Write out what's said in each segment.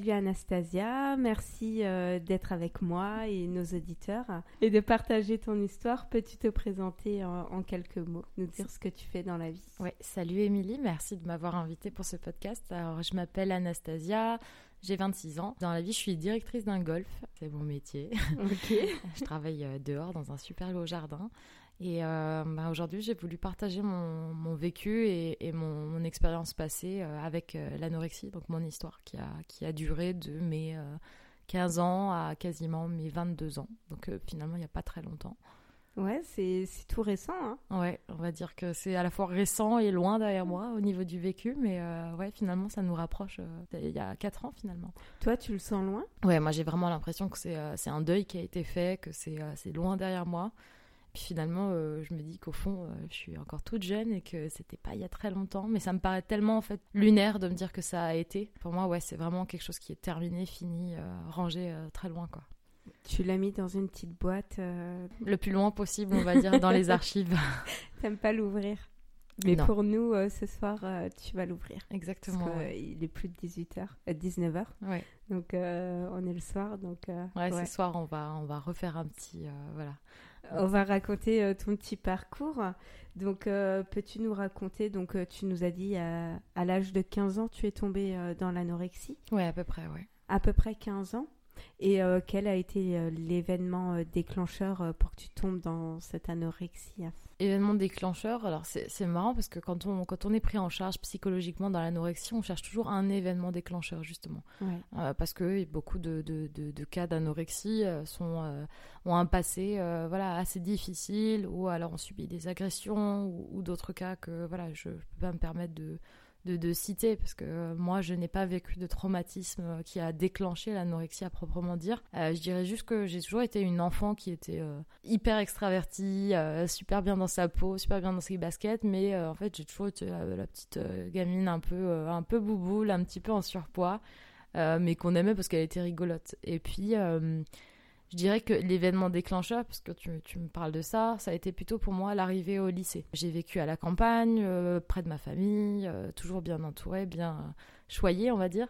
Salut Anastasia, merci euh, d'être avec moi et nos auditeurs et de partager ton histoire. Peux-tu te présenter en, quelques mots, nous dire ce que tu fais dans la vie? Ouais, salut Émilie, merci de m'avoir invitée pour ce podcast. Alors, je m'appelle Anastasia, j'ai 26 ans. Dans la vie, je suis directrice d'un golf, c'est mon métier. Ok. je travaille euh, dehors dans un super beau jardin. Et euh, bah, aujourd'hui, j'ai voulu partager mon, mon vécu et, et mon, mon, expérience passée euh, avec euh, l'anorexie, donc mon histoire qui a, qui a duré de mes 15 ans à quasiment mes 22 ans. Donc finalement, il n'y a pas très longtemps. Ouais, c'est tout récent. Hein ouais, on va dire que c'est à la fois récent et loin derrière moi au niveau du vécu, mais ouais, finalement, ça nous rapproche il y a 4 ans finalement. Toi, tu le sens loin? Ouais, moi j'ai vraiment l'impression que c'est un deuil qui a été fait, que c'est loin derrière moi. Puis finalement, euh, je me dis qu'au fond, euh, je suis encore toute jeune et que c'était pas il y a très longtemps. Mais ça me paraît tellement en fait lunaire de me dire que ça a été. Pour moi, ouais, c'est vraiment quelque chose qui est terminé, fini, euh, rangé très loin, quoi. Tu l'as mis dans une petite boîte Le plus loin possible, on va dire, dans les archives. T'aimes pas l'ouvrir mais pour nous, ce soir, tu vas l'ouvrir. Exactement. Parce Il est plus de 18h, 19h. Ouais. Donc, on est le soir. Donc, ouais, ce soir, on va, on va refaire un petit, voilà, on va raconter euh, ton petit parcours. Donc, euh, peux-tu nous raconter Donc, euh, tu nous as dit à, l'âge de 15 ans, tu es tombée dans l'anorexie? Oui, à peu près, oui. À peu près 15 ans. Et quel a été l'événement déclencheur pour que tu tombes dans cette anorexie Événement déclencheur, alors c'est marrant parce que quand on, quand on est pris en charge psychologiquement dans l'anorexie, on cherche toujours un événement déclencheur justement. Euh, parce que beaucoup de, de, de, cas d'anorexie euh, sont euh, ont un passé voilà, assez difficile ou alors on subit des agressions ou, ou d'autres cas que voilà, je ne peux pas me permettre de, de, citer, parce que euh, moi, je n'ai pas vécu de traumatisme euh, qui a déclenché l'anorexie à proprement dire. Euh, je dirais juste que j'ai toujours été une enfant qui était hyper extravertie, super bien dans sa peau, super bien dans ses baskets, mais en fait, j'ai toujours été la petite gamine un peu, un peu bouboule, un petit peu en surpoids, mais qu'on aimait parce qu'elle était rigolote. Et puis, je dirais que l'événement déclencheur, parce que tu, tu, me parles de ça, ça a été plutôt pour moi l'arrivée au lycée. J'ai vécu à la campagne, euh, près de ma famille, euh, toujours bien entourée, bien euh, choyée, on va dire.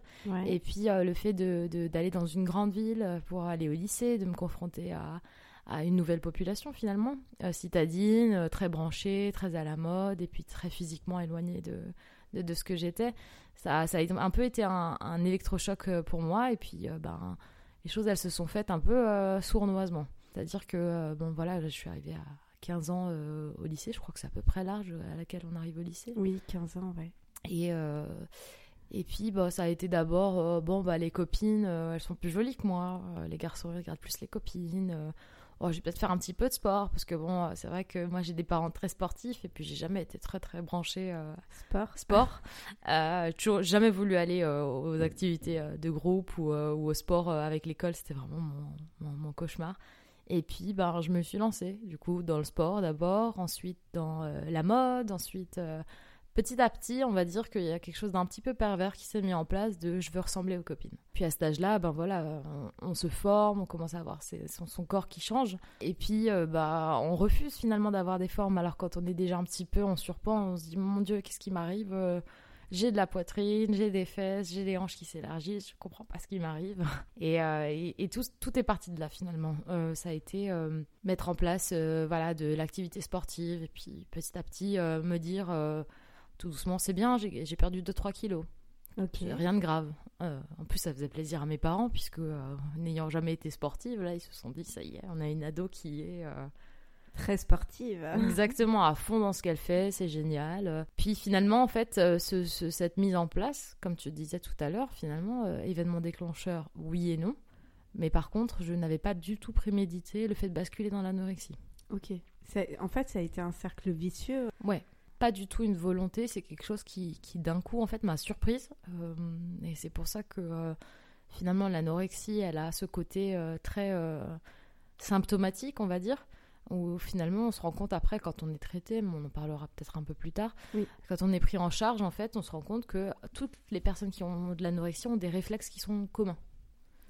Et puis le fait d'aller de, dans une grande ville pour aller au lycée, de me confronter à, à une nouvelle population finalement, citadine, très branchée, très à la mode, et puis très physiquement éloignée de, de, de ce que j'étais. Ça, ça a un peu été un, un électrochoc pour moi, et puis ben les choses, elles se sont faites un peu euh, sournoisement. C'est-à-dire que, euh, bon, voilà, je suis arrivée à 15 ans euh, au lycée, je crois que c'est à peu près l'âge à laquelle on arrive au lycée. Oui, 15 ans, ouais. Et, et puis, bah, ça a été d'abord, bon, bah, les copines, elles sont plus jolies que moi, les garçons regardent plus les copines, oh, je vais peut-être faire un petit peu de sport parce que bon, c'est vrai que moi j'ai des parents très sportifs et puis j'ai jamais été très très branchée euh, sport. Sport. Euh, toujours jamais voulu aller euh, aux activités de groupe ou, ou au sport avec l'école, c'était vraiment mon, mon, cauchemar. Et puis, ben, je me suis lancée, du coup, dans le sport d'abord, ensuite dans la mode, ensuite petit à petit, on va dire qu'il y a quelque chose d'un petit peu pervers qui s'est mis en place de je veux ressembler aux copines. Puis à cet âge-là, ben voilà, on, se forme, on commence à avoir son, corps qui change. Et puis, euh, bah, on refuse finalement d'avoir des formes. Alors quand on est déjà un petit peu en surpoids, on se dit mon Dieu, qu'est-ce qui m'arrive euh, j'ai de la poitrine, j'ai des fesses, j'ai des hanches qui s'élargissent, je comprends pas ce qui m'arrive. Euh, et, tout, tout, est parti de là finalement. ça a été mettre en place voilà, de l'activité sportive et puis petit à petit me dire tout doucement, c'est bien, j'ai perdu 2-3 kilos. Rien de grave. Euh, en plus, ça faisait plaisir à mes parents, puisque euh, n'ayant jamais été sportive, là, ils se sont dit, ça y est, on a une ado qui est... Euh, Très sportive. Exactement, à fond dans ce qu'elle fait, c'est génial. Puis finalement, en fait, ce, cette mise en place, comme tu disais tout à l'heure, finalement, événement déclencheur, oui et non. Mais par contre, je n'avais pas du tout prémédité le fait de basculer dans l'anorexie. Ok. En fait, ça a été un cercle vicieux. Ouais pas du tout une volonté, c'est quelque chose qui, qui d'un coup en fait m'a surprise. Euh, et c'est pour ça que euh, finalement l'anorexie, elle a ce côté euh, très symptomatique, on va dire, où finalement on se rend compte après quand on est traité, mais on en parlera peut-être un peu plus tard, quand on est pris en charge, en fait, on se rend compte que toutes les personnes qui ont de l'anorexie ont des réflexes qui sont communs.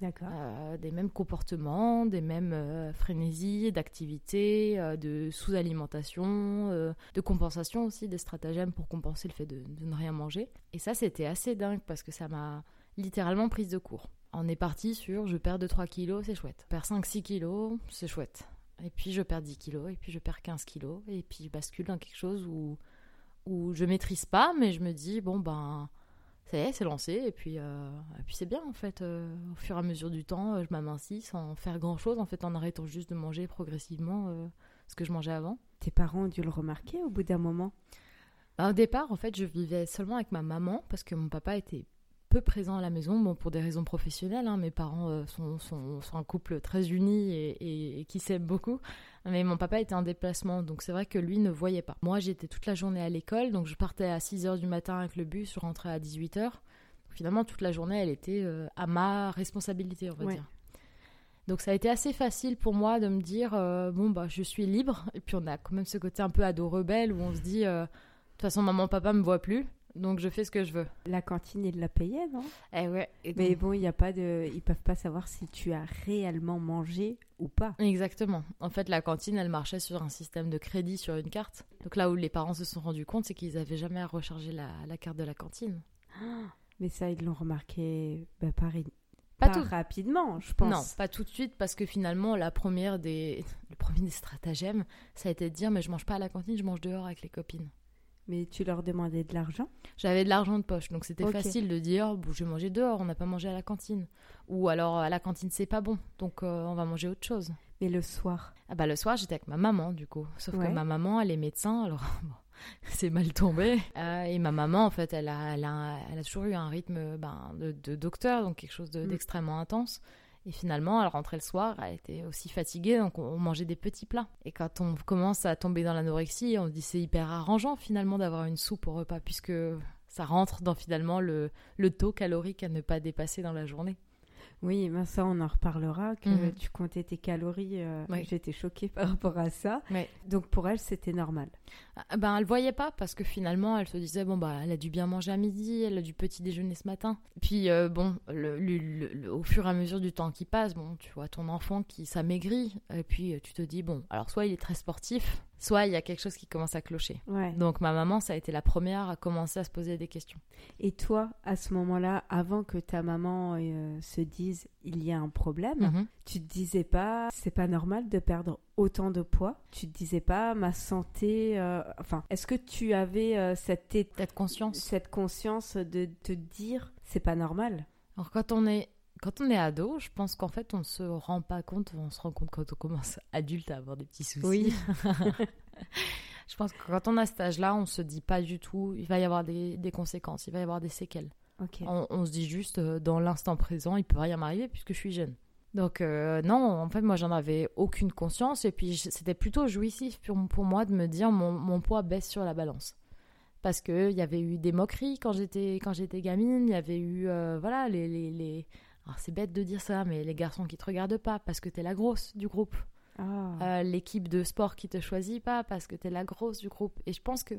Euh, des mêmes comportements, des mêmes euh, frénésies d'activité, euh, de sous-alimentation, de compensation aussi, des stratagèmes pour compenser le fait de, ne rien manger. Et ça, c'était assez dingue parce que ça m'a littéralement prise de court. On est parti sur je perds 2-3 kilos, c'est chouette. Je perds 5-6 kilos, c'est chouette. Et puis je perds 10 kilos, et puis je perds 15 kilos, et puis je bascule dans quelque chose où, où je maîtrise pas, mais je me dis, bon ben ça y est, c'est lancé. Et puis, euh, et puis c'est bien, en fait. Euh, au fur et à mesure du temps, euh, je m'amincis sans faire grand-chose, en fait, en arrêtant juste de manger progressivement ce que je mangeais avant. Tes parents ont dû le remarquer au bout d'un moment? Bah, Au départ, en fait, je vivais seulement avec ma maman parce que mon papa était peu présent à la maison, bon, pour des raisons professionnelles. Hein. Mes parents sont, sont, un couple très uni et, qui s'aiment beaucoup. Mais mon papa était en déplacement, donc c'est vrai que lui ne voyait pas. Moi, j'étais toute la journée à l'école, donc je partais à 6 h du matin avec le bus, je rentrais à 18 h. Finalement, toute la journée, elle était euh, à ma responsabilité, on va dire. Donc ça a été assez facile pour moi de me dire euh, bon bah je suis libre et puis on a quand même ce côté un peu ado rebelle où on se dit de toute façon maman papa me voit plus donc je fais ce que je veux. La cantine, ils la payaient, non? Eh ouais. Mais bon, il y a pas de, ils peuvent pas savoir si tu as réellement mangé ou pas. Exactement. En fait, la cantine, elle marchait sur un système de crédit sur une carte. Donc là où les parents se sont rendus compte, c'est qu'ils avaient jamais à recharger la, la, carte de la cantine. Mais ça, ils l'ont remarqué bah, pas, pas, tout... rapidement, je pense. Non, pas tout de suite, parce que finalement, la première des, le premier des stratagèmes, ça a été de dire, mais je mange pas à la cantine, je mange dehors avec les copines. Mais tu leur demandais de l'argent? J'avais de l'argent de poche, donc c'était facile de dire bon, je vais manger dehors, on n'a pas mangé à la cantine. Ou alors à la cantine c'est pas bon, donc euh, on va manger autre chose. Mais le soir? Ah bah le soir j'étais avec ma maman du coup, sauf que ma maman elle est médecin, alors c'est mal tombé. Euh, et ma maman en fait elle a, elle a, elle a toujours eu un rythme ben, de, docteur, donc quelque chose mm. d'extrêmement intense. Et finalement, elle rentrait le soir, elle était aussi fatiguée, donc on mangeait des petits plats. Et quand on commence à tomber dans l'anorexie, on se dit c'est hyper arrangeant finalement d'avoir une soupe au repas, puisque ça rentre dans finalement le, le taux calorique à ne pas dépasser dans la journée. Oui, ben ça, on en reparlera, que mhm. tu comptais tes calories. Euh, j'étais choquée par rapport à ça. Donc pour elle, c'était normal. Ah, ben, elle voyait pas parce que finalement, elle se disait, bon, bah, elle a dû bien manger à midi, elle a du petit déjeuner ce matin. Puis, euh, bon, le, au fur et à mesure du temps qui passe, bon, tu vois ton enfant qui s'amaigrit. Et puis, tu te dis, bon, alors soit il est très sportif, soit il y a quelque chose qui commence à clocher. Donc ma maman, ça a été la première à commencer à se poser des questions. Et toi, à ce moment-là, avant que ta maman euh, se dise il y a un problème, mhm. tu te disais pas c'est pas normal de perdre autant de poids? Tu te disais pas ma santé euh, enfin, est-ce que tu avais euh, cette, cette conscience cette conscience de te dire c'est pas normal? Alors quand on est quand on est ado, je pense qu'en fait, on ne se rend pas compte, on se rend compte quand on commence adulte à avoir des petits soucis. Oui. je pense que quand on a cet âge-là, on se dit pas du tout, il va y avoir des, conséquences, il va y avoir des séquelles. On, se dit juste, euh, dans l'instant présent, il peut rien m'arriver puisque je suis jeune. Donc euh, non, en fait, moi, j'en avais aucune conscience et puis c'était plutôt jouissif pour, moi de me dire mon, poids baisse sur la balance parce que il y avait eu des moqueries quand j'étais quand j'étais gamine, il y avait eu euh, voilà les, les, les, alors c'est bête de dire ça, mais les garçons qui te regardent pas parce que t'es la grosse du groupe. ah. l'équipe de sport qui te choisit pas parce que tu es la grosse du groupe. Et je pense que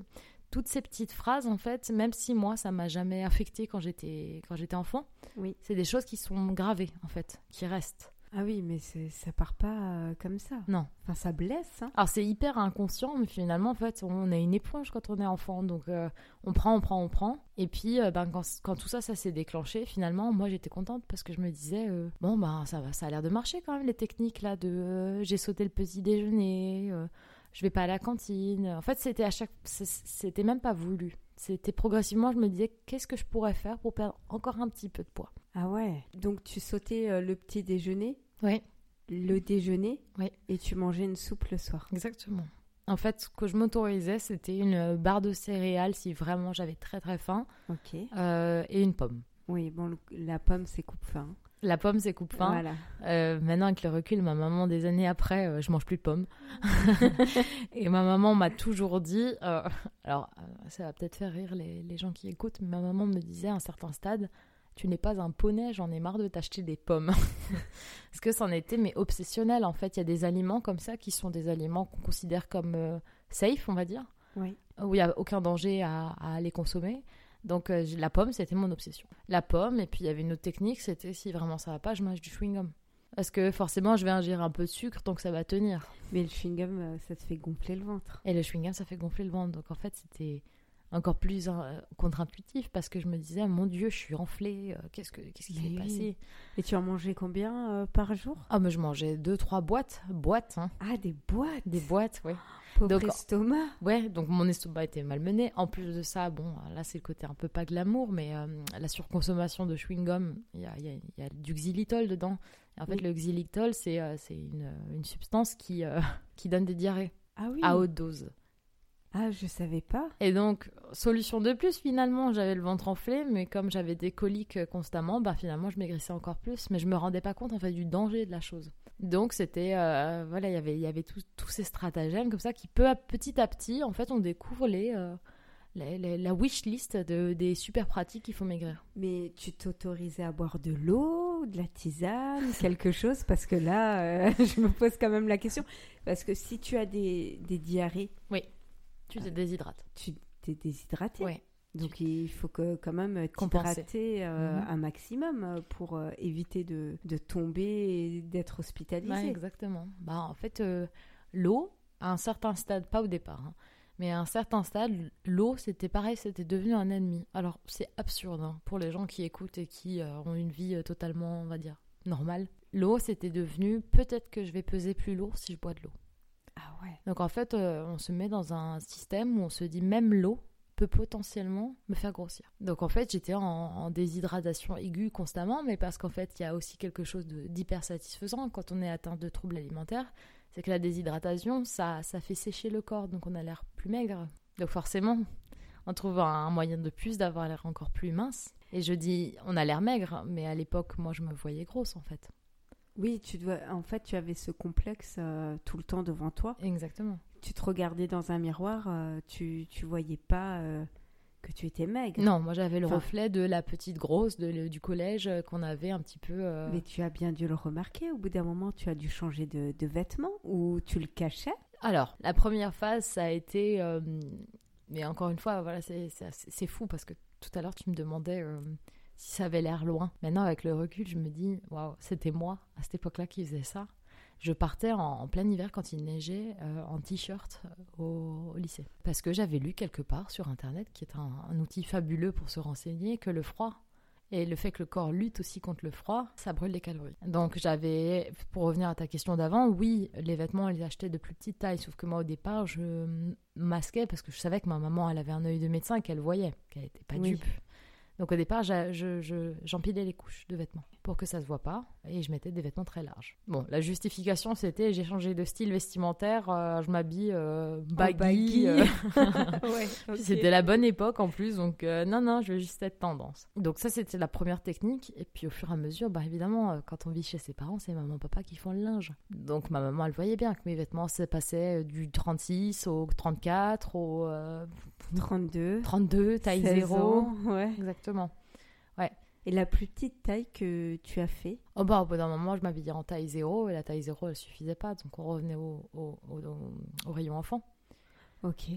toutes ces petites phrases, en fait, même si moi, ça m'a jamais affecté quand j'étais quand j'étais enfant, oui. c'est des choses qui sont gravées, en fait, qui restent. Ah oui, mais ça part pas euh, comme ça. Non. Enfin, ça blesse. Hein. Alors, c'est hyper inconscient, mais finalement, en fait, on a une éponge quand on est enfant. Donc, euh, on prend, on prend, on prend. Et puis, euh, ben, quand, quand, tout ça, ça s'est déclenché, finalement, moi, j'étais contente parce que je me disais, bon, ben, ça, ça a l'air de marcher quand même, les techniques, là, de j'ai sauté le petit déjeuner, je vais pas à la cantine. En fait, c'était à chaque. C'était même pas voulu. C'était progressivement, je me disais, qu'est-ce que je pourrais faire pour perdre encore un petit peu de poids? Ah ouais. Donc tu sautais le petit déjeuner Oui. Le déjeuner Oui. Et tu mangeais une soupe le soir Exactement. En fait, ce que je m'autorisais, c'était une barre de céréales si vraiment j'avais très très faim. Ok. Euh, et une pomme. Oui, bon, la pomme, c'est coupe-faim. La pomme, c'est coupe-faim. Voilà. Euh, maintenant, avec le recul, ma maman, des années après, je mange plus de pommes. et ma maman m'a toujours dit, alors ça va peut-être faire rire les, les, gens qui écoutent, mais ma maman me disait à un certain stade, tu n'es pas un poney, j'en ai marre de t'acheter des pommes. Parce que c'en était, mais obsessionnel. En fait, il y a des aliments comme ça qui sont des aliments qu'on considère comme euh, safe, on va dire. Oui. Où il n'y a aucun danger à, les consommer. Donc euh, la pomme, c'était mon obsession. La pomme, et puis il y avait une autre technique, c'était si vraiment ça va pas, je mange du chewing-gum. Parce que forcément, je vais ingérer un peu de sucre, donc ça va tenir. Mais le chewing-gum, euh, ça te fait gonfler le ventre. Et le chewing-gum, ça fait gonfler le ventre. Donc en fait, c'était encore plus euh, contre-intuitif parce que je me disais mon dieu je suis enflée euh, qu'est-ce que qu'est-ce qui s'est passé? Et tu en mangeais combien euh, par jour? Ah mais je mangeais deux trois boîtes boîtes hein. ah des boîtes? Des boîtes ouais. Pauvre donc, estomac. ouais donc mon estomac était malmené. En plus de ça bon là c'est le côté un peu pas glamour mais la surconsommation de chewing gum il y a, y, y a, du xylitol dedans. Et en fait le xylitol c'est c'est une, une, substance qui qui donne des diarrhées ah oui. à haute dose ah, je savais pas. Et donc, solution de plus, finalement, j'avais le ventre enflé, mais comme j'avais des coliques constamment, bah finalement, je maigrissais encore plus, mais je me rendais pas compte, en fait, du danger de la chose. Donc, c'était, euh, voilà, y il y avait tous ces stratagèmes comme ça qui, peu à petit à petit, en fait, on découvre les, euh, la wish list de, des super pratiques qu'il faut maigrir. Mais tu t'autorisais à boire de l'eau, de la tisane, quelque chose? Parce que là, euh, je me pose quand même la question. Parce que si tu as des, des diarrhées, oui tu te déshydrates. Tu t'es déshydraté Oui. Donc il faut que quand même t'hydrater euh, mhm. un maximum euh, pour euh, éviter de, de, tomber et d'être hospitalisé. exactement. Bah, en fait, l'eau, à un certain stade, pas au départ, hein, mais à un certain stade, l'eau, c'était pareil, c'était devenu un ennemi. Alors c'est absurde hein, pour les gens qui écoutent et qui ont une vie totalement, on va dire, normale. L'eau, c'était devenu peut-être que je vais peser plus lourd si je bois de l'eau. Ah. Donc en fait, euh, on se met dans un système où on se dit même l'eau peut potentiellement me faire grossir. Donc en fait, j'étais en, déshydratation aiguë constamment, mais parce qu'en fait, il y a aussi quelque chose d'hyper satisfaisant quand on est atteint de troubles alimentaires, c'est que la déshydratation, ça, ça fait sécher le corps, donc on a l'air plus maigre. Donc forcément, on trouve un moyen de plus d'avoir l'air encore plus mince. Et je dis, on a l'air maigre, mais à l'époque, moi, je me voyais grosse en fait. Oui, tu dois. En fait, tu avais ce complexe euh, tout le temps devant toi. Exactement. Tu te regardais dans un miroir, euh, tu tu voyais pas euh, que tu étais maigre. Non, moi j'avais le reflet de la petite grosse de, du collège qu'on avait un petit peu. Mais tu as bien dû le remarquer. Au bout d'un moment, tu as dû changer de, de vêtements ou tu le cachais? Alors, la première phase, ça a été. Mais encore une fois, voilà, c'est fou parce que tout à l'heure tu me demandais si ça avait l'air loin. Maintenant, avec le recul, je me dis, waouh, c'était moi à cette époque-là qui faisais ça. Je partais en, plein hiver quand il neigeait euh, en t-shirt euh, au, lycée. Parce que j'avais lu quelque part sur Internet, qui est un, outil fabuleux pour se renseigner, que le froid et le fait que le corps lutte aussi contre le froid, ça brûle les calories. Donc j'avais, pour revenir à ta question d'avant, oui, les vêtements, elles achetais de plus petite taille, sauf que moi au départ, je masquais parce que je savais que ma maman, elle avait un œil de médecin qu'elle voyait, qu'elle n'était pas dupe. Donc au départ, j'empilais les couches de vêtements pour que ça se voit pas et je mettais des vêtements très larges. Bon, la justification c'était j'ai changé de style vestimentaire, euh, je m'habille euh, baggy. Euh. C'était la bonne époque en plus, donc non non, je veux juste cette tendance. Donc ça c'était la première technique et puis au fur et à mesure, bah évidemment, quand on vit chez ses parents, c'est maman papa qui font le linge. Donc ma maman elle voyait bien que mes vêtements se passaient du 36 au 34 au 32, 32 taille 0. ouais. Exactement. Ouais. Et la plus petite taille que tu as fait? Oh bah, au bout d'un moment, je m'habillais en taille 0 et la taille 0, elle suffisait pas. Donc on revenait au, rayon enfant.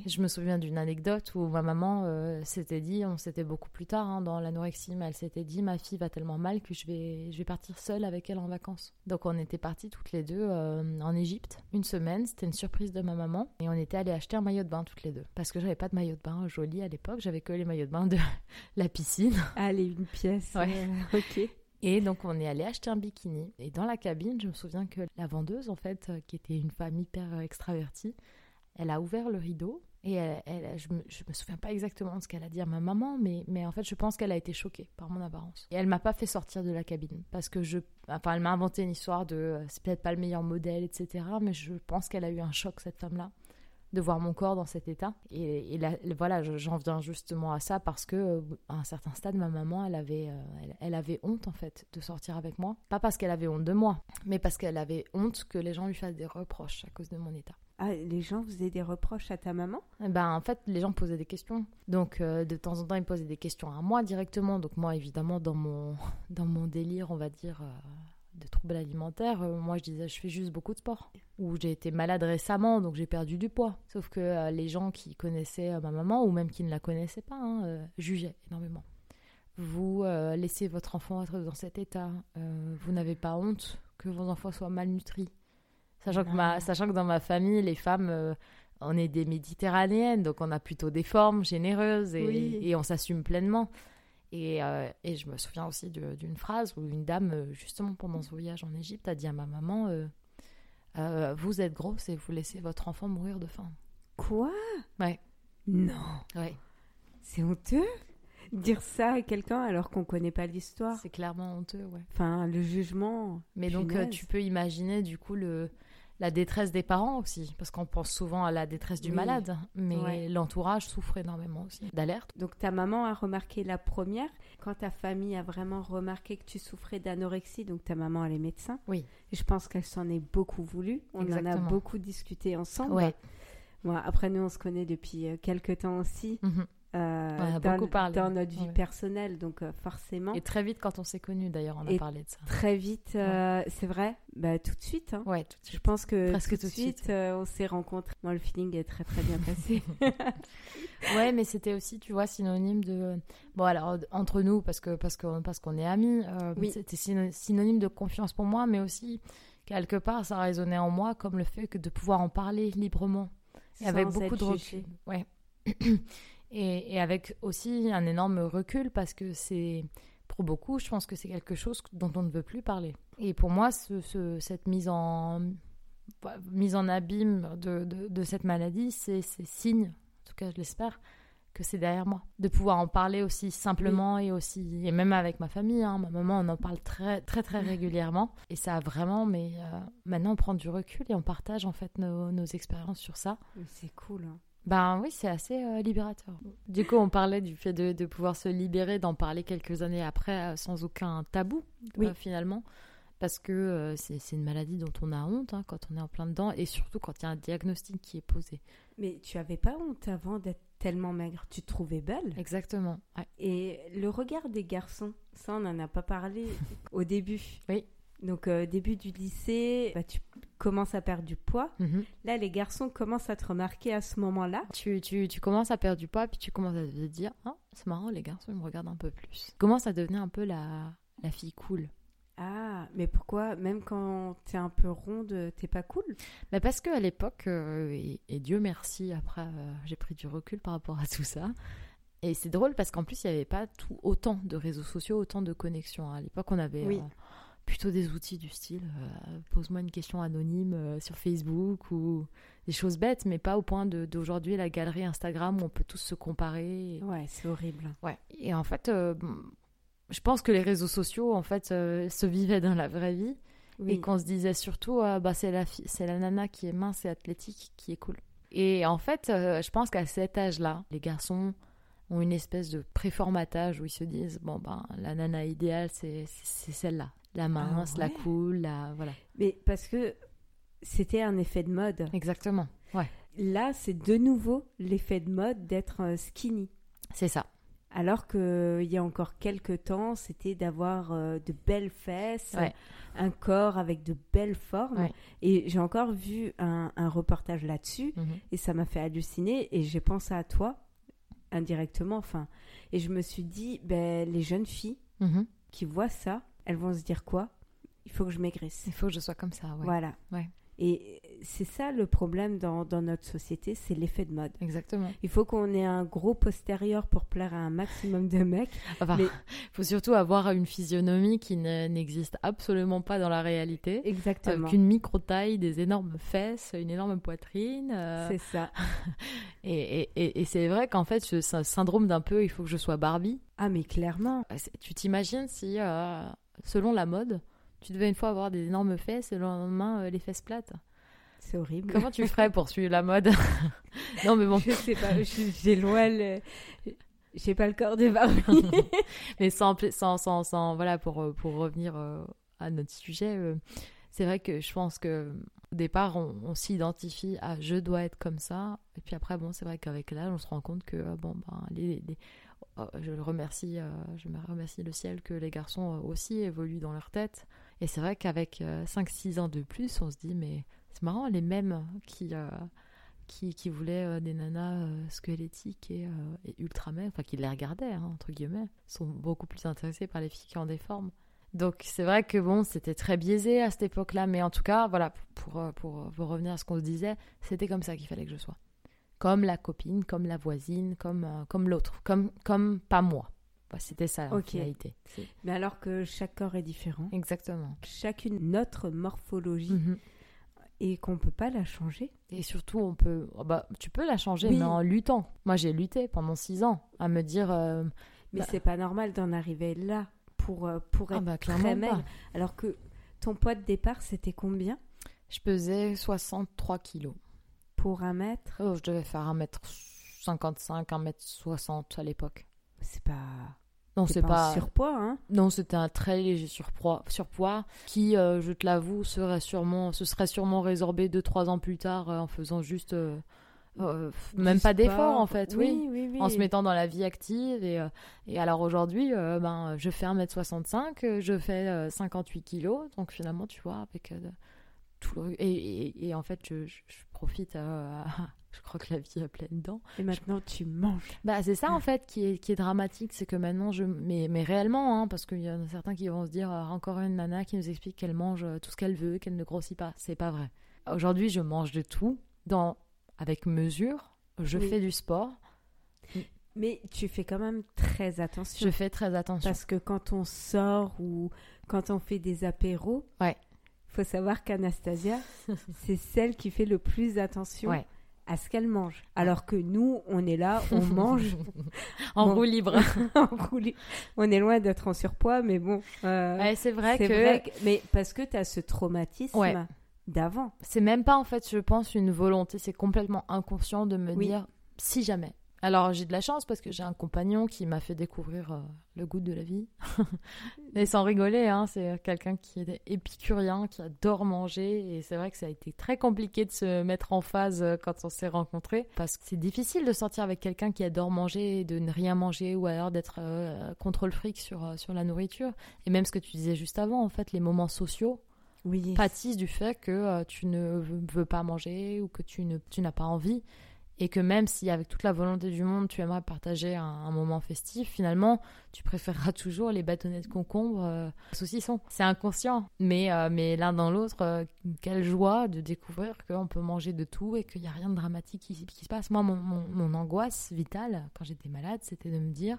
Je me souviens d'une anecdote où ma maman euh, s'était dit, on s'était beaucoup plus tard hein, dans l'anorexie, mais elle s'était dit ma fille va tellement mal que je vais, je vais partir seule avec elle en vacances. Donc on était partis toutes les deux euh, en Égypte une semaine, c'était une surprise de ma maman et on était allés acheter un maillot de bain toutes les deux parce que j'avais pas de maillot de bain joli à l'époque, j'avais que les maillots de bain de la piscine. Allez, une pièce. Ouais. Euh, ok. Et donc on est allé acheter un bikini. Et dans la cabine, je me souviens que la vendeuse, en fait, qui était une femme hyper extravertie, elle a ouvert le rideau et elle, je, me, me souviens pas exactement de ce qu'elle a dit à ma maman, mais, mais en fait, je pense qu'elle a été choquée par mon apparence. Et elle m'a pas fait sortir de la cabine parce que je. Enfin, elle m'a inventé une histoire de euh, c'est peut-être pas le meilleur modèle, etc. Mais je pense qu'elle a eu un choc, cette femme-là, de voir mon corps dans cet état. Et, voilà, j'en viens justement à ça parce que euh, à un certain stade, ma maman, elle avait, euh, elle, avait honte en fait de sortir avec moi. Pas parce qu'elle avait honte de moi, mais parce qu'elle avait honte que les gens lui fassent des reproches à cause de mon état. Ah, les gens faisaient des reproches à ta maman? Eh ben, En fait, les gens posaient des questions. Donc, euh, de temps en temps, ils posaient des questions à moi directement. Donc, moi, évidemment, dans mon, dans mon délire, on va dire, euh, de troubles alimentaires, euh, moi, je disais, je fais juste beaucoup de sport. Ou j'ai été malade récemment, donc j'ai perdu du poids. Sauf que les gens qui connaissaient ma maman, ou même qui ne la connaissaient pas, hein, jugeaient énormément. Vous laissez votre enfant être dans cet état. vous n'avez pas honte que vos enfants soient malnutris Sachant, que, ma, sachant que dans ma famille, les femmes, euh, on est des méditerranéennes, donc on a plutôt des formes généreuses et, et on s'assume pleinement. Et, euh, et, je me souviens aussi d'une phrase où une dame, euh, justement pendant ce voyage en Égypte, a dit à ma maman Vous êtes grosse et vous laissez votre enfant mourir de faim. Quoi? Ouais. Non. Ouais. C'est honteux? Dire ça à quelqu'un alors qu'on connaît pas l'histoire? C'est clairement honteux, ouais. Enfin, le jugement. Mais donc, tu peux imaginer du coup le, la détresse des parents aussi, parce qu'on pense souvent à la détresse du malade, mais l'entourage souffre énormément aussi d'alerte. Donc ta maman a remarqué la première, quand ta famille a vraiment remarqué que tu souffrais d'anorexie, donc ta maman elle est médecin. Oui. Et je pense qu'elle s'en est beaucoup voulu. On en a beaucoup discuté ensemble. Ouais. Moi, après nous on se connaît depuis euh, quelques temps aussi. Mhm. Euh, dans, beaucoup parlé. dans notre vie personnelle, donc euh, forcément. Et très vite, quand on s'est connus, d'ailleurs, on a parlé de ça. Très vite, euh, c'est vrai, bah, tout de suite. Hein. Ouais, tout de suite. Je pense que Presque tout, de suite, on s'est rencontrés. Moi, le feeling est très très bien passé. ouais, mais c'était aussi, tu vois, synonyme de. Bon, alors, entre nous, parce qu'on parce que, parce qu'on est amis, oui. c'était synonyme de confiance pour moi, mais aussi, quelque part, ça résonnait en moi comme le fait que de pouvoir en parler librement. Et avec beaucoup de recul. Ouais. Et, avec aussi un énorme recul parce que c'est, pour beaucoup, je pense que c'est quelque chose dont on ne veut plus parler. Et pour moi, ce, cette mise en, mise en abîme de, de, cette maladie, c'est signe, en tout cas je l'espère, que c'est derrière moi. De pouvoir en parler aussi simplement et aussi, et même avec ma famille, hein, ma maman, on en parle très très très régulièrement. Et ça a vraiment, mais euh, maintenant on prend du recul et on partage en fait nos, nos expériences sur ça. C'est cool. Hein. Ben oui, c'est assez euh, libérateur. Du coup, on parlait du fait de, de pouvoir se libérer, d'en parler quelques années après euh, sans aucun tabou, oui. Euh, finalement. Parce que c'est une maladie dont on a honte hein, quand on est en plein dedans et surtout quand il y a un diagnostic qui est posé. Mais tu avais pas honte avant d'être tellement maigre, tu te trouvais belle. Exactement. Et le regard des garçons, ça on n'en a pas parlé au début. Oui. Donc début du lycée, bah, tu commences à perdre du poids. Mhm. Là, les garçons commencent à te remarquer à ce moment-là. Tu, tu, tu, commences à perdre du poids, puis tu commences à te dire ah, c'est marrant, les garçons, ils me regardent un peu plus. Tu commences à devenir un peu la, la fille cool. Ah, mais pourquoi? Même quand t'es un peu ronde, t'es pas cool? Mais Parce qu'à l'époque, euh, et, Dieu merci, après, euh, j'ai pris du recul par rapport à tout ça. Et c'est drôle parce qu'en plus, il n'y avait pas tout, autant de réseaux sociaux, autant de connexions. À l'époque, on avait. Oui. Euh, plutôt des outils du style euh, pose-moi une question anonyme euh, sur Facebook ou des choses bêtes, mais pas au point d'aujourd'hui la galerie Instagram où on peut tous se comparer. Ouais, c'est horrible. Ouais. Et en fait, euh, je pense que les réseaux sociaux en fait se vivaient dans la vraie vie et qu'on se disait surtout bah c'est la c'est la nana qui est mince et athlétique qui est cool. Et en fait, je pense qu'à cet âge-là, les garçons ont une espèce de préformatage où ils se disent bon ben la nana idéale c'est celle-là la mince, ah la cool, la voilà. Mais parce que c'était un effet de mode. Exactement. Ouais. Là, c'est de nouveau l'effet de mode d'être euh, skinny. C'est ça. Alors qu'il y a encore quelques temps, c'était d'avoir euh, de belles fesses, un corps avec de belles formes. Et j'ai encore vu un, reportage là-dessus mhm. et ça m'a fait halluciner. Et j'ai pensé à toi indirectement. Enfin, et je me suis dit, ben, les jeunes filles mhm. qui voient ça, elles vont se dire quoi? Il faut que je maigrisse. Il faut que je sois comme ça. Voilà. Et c'est ça le problème dans, dans notre société, c'est l'effet de mode. Exactement. Il faut qu'on ait un gros postérieur pour plaire à un maximum de mecs. Il faut surtout avoir une physionomie qui n'existe absolument pas dans la réalité. Exactement. Avec une micro-taille, des énormes fesses, une énorme poitrine. Euh, c'est ça. et, et, et c'est vrai qu'en fait, ce syndrome d'un peu, il faut que je sois Barbie. Ah, mais clairement. Bah, tu t'imagines si, euh, selon la mode, tu devais une fois avoir des énormes fesses et le lendemain euh, les fesses plates. C'est horrible. Comment tu ferais pour suivre la mode Non, mais bon. Je sais pas, j'ai loin le. J'ai pas le corps de Barbie. mais sans, sans, sans, sans, voilà, pour, euh, pour revenir euh, à notre sujet, c'est vrai que je pense que au départ, on, s'identifie à je dois être comme ça. Et puis après, bon, c'est vrai qu'avec l'âge, on se rend compte que, bon, ben, les, je remercie, je me remercie le ciel que les garçons aussi évoluent dans leur tête. Et c'est vrai qu'avec 5-6 euh, ans de plus, on se dit, mais c'est marrant, les mêmes qui, euh, qui, qui, voulaient euh, des nanas squelettiques et, ultra enfin qui les regardaient, hein, entre guillemets, sont beaucoup plus intéressés par les filles qui ont des formes. Donc c'est vrai que bon, c'était très biaisé à cette époque-là, mais en tout cas, voilà, pour, pour, pour revenir à ce qu'on se disait, c'était comme ça qu'il fallait que je sois. Comme la copine, comme la voisine, comme, comme l'autre, comme, comme pas moi. Bah, c'était ça en réalité. Mais alors que chaque corps est différent. Exactement. Chacune notre morphologie. Mhm. Et qu'on peut pas la changer. Et surtout, on peut, oh, bah, tu peux la changer, mais en luttant. Moi, j'ai lutté pendant six ans à me dire. Euh, mais bah c'est pas normal d'en arriver là pour euh, pour ah, être ah très maigre. Alors que ton poids de départ, c'était combien? Je pesais 63 kilos. Pour un mètre? Oh, Je devais faire un mètre 55, un mètre 60 à l'époque. C'est pas. Non, c'est pas, un surpoids, hein Non, c'était un très léger surpoids, surpoids qui, euh, je te l'avoue, serait sûrement, se serait sûrement résorbé deux trois ans plus tard euh, en faisant juste, euh, même pas d'effort en fait, oui, oui, oui, en se mettant dans la vie active et, et alors aujourd'hui, ben, je fais 1m65, je fais 58 kilos, donc finalement, tu vois, avec tout le... et, et, en fait, je, je, profite à je crois que la vie a plein dents. Et maintenant, tu manges. Bah, c'est ça, en fait, qui est, qui est dramatique. C'est que maintenant, je. Mais, mais réellement, hein, parce qu'il y en a certains qui vont se dire ah, encore une nana qui nous explique qu'elle mange euh, tout ce qu'elle veut, qu'elle ne grossit pas. C'est pas vrai. Aujourd'hui, je mange de tout, dans... avec mesure. Je fais du sport. Mais tu fais quand même très attention. Je fais très attention. Parce que quand on sort ou quand on fait des apéros, ouais. Faut savoir qu'Anastasia, c'est celle qui fait le plus attention ouais à ce qu'elle mange. Alors que nous, on est là, on mange. en roue libre. On est loin d'être en surpoids, mais bon. Euh, c'est vrai, que... Mais parce que tu as ce traumatisme d'avant. C'est même pas, en fait, je pense, une volonté. C'est complètement inconscient de me dire si jamais. Alors j'ai de la chance parce que j'ai un compagnon qui m'a fait découvrir euh, le goût de la vie. et sans rigoler, hein, c'est quelqu'un qui est épicurien, qui adore manger. Et c'est vrai que ça a été très compliqué de se mettre en phase euh, quand on s'est rencontrés. Parce que c'est difficile de sortir avec quelqu'un qui adore manger et de ne rien manger ou alors d'être euh, contre le fric sur, sur la nourriture. Et même ce que tu disais juste avant, en fait, les moments sociaux. Oui. pâtissent du fait que tu ne veux pas manger ou que tu n'as tu pas envie et que même si avec toute la volonté du monde tu aimerais partager un, moment festif, finalement tu préféreras toujours les bâtonnets de concombre euh, saucissons. C'est inconscient, mais, euh, mais l'un dans l'autre, euh, quelle joie de découvrir qu'on peut manger de tout et qu'il n'y a rien de dramatique qui, se passe. Moi, mon, mon, angoisse vitale quand j'étais malade, c'était de me dire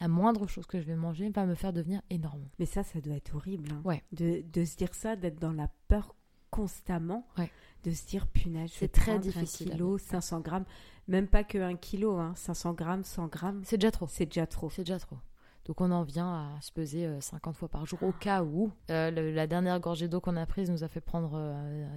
la moindre chose que je vais manger va me faire devenir énorme. Mais ça, ça doit être horrible. Hein. ouais. De, de se dire ça, d'être dans la peur constamment. Ouais de se dire punaise, c'est très difficile. Un kilo, 500 grammes, même pas que un kilo, hein, 500 grammes, 100 grammes. C'est déjà trop. C'est déjà trop. C'est déjà trop. Donc on en vient à se peser 50 euh, fois par jour au cas où. Euh, la dernière gorgée d'eau qu'on a prise nous a fait prendre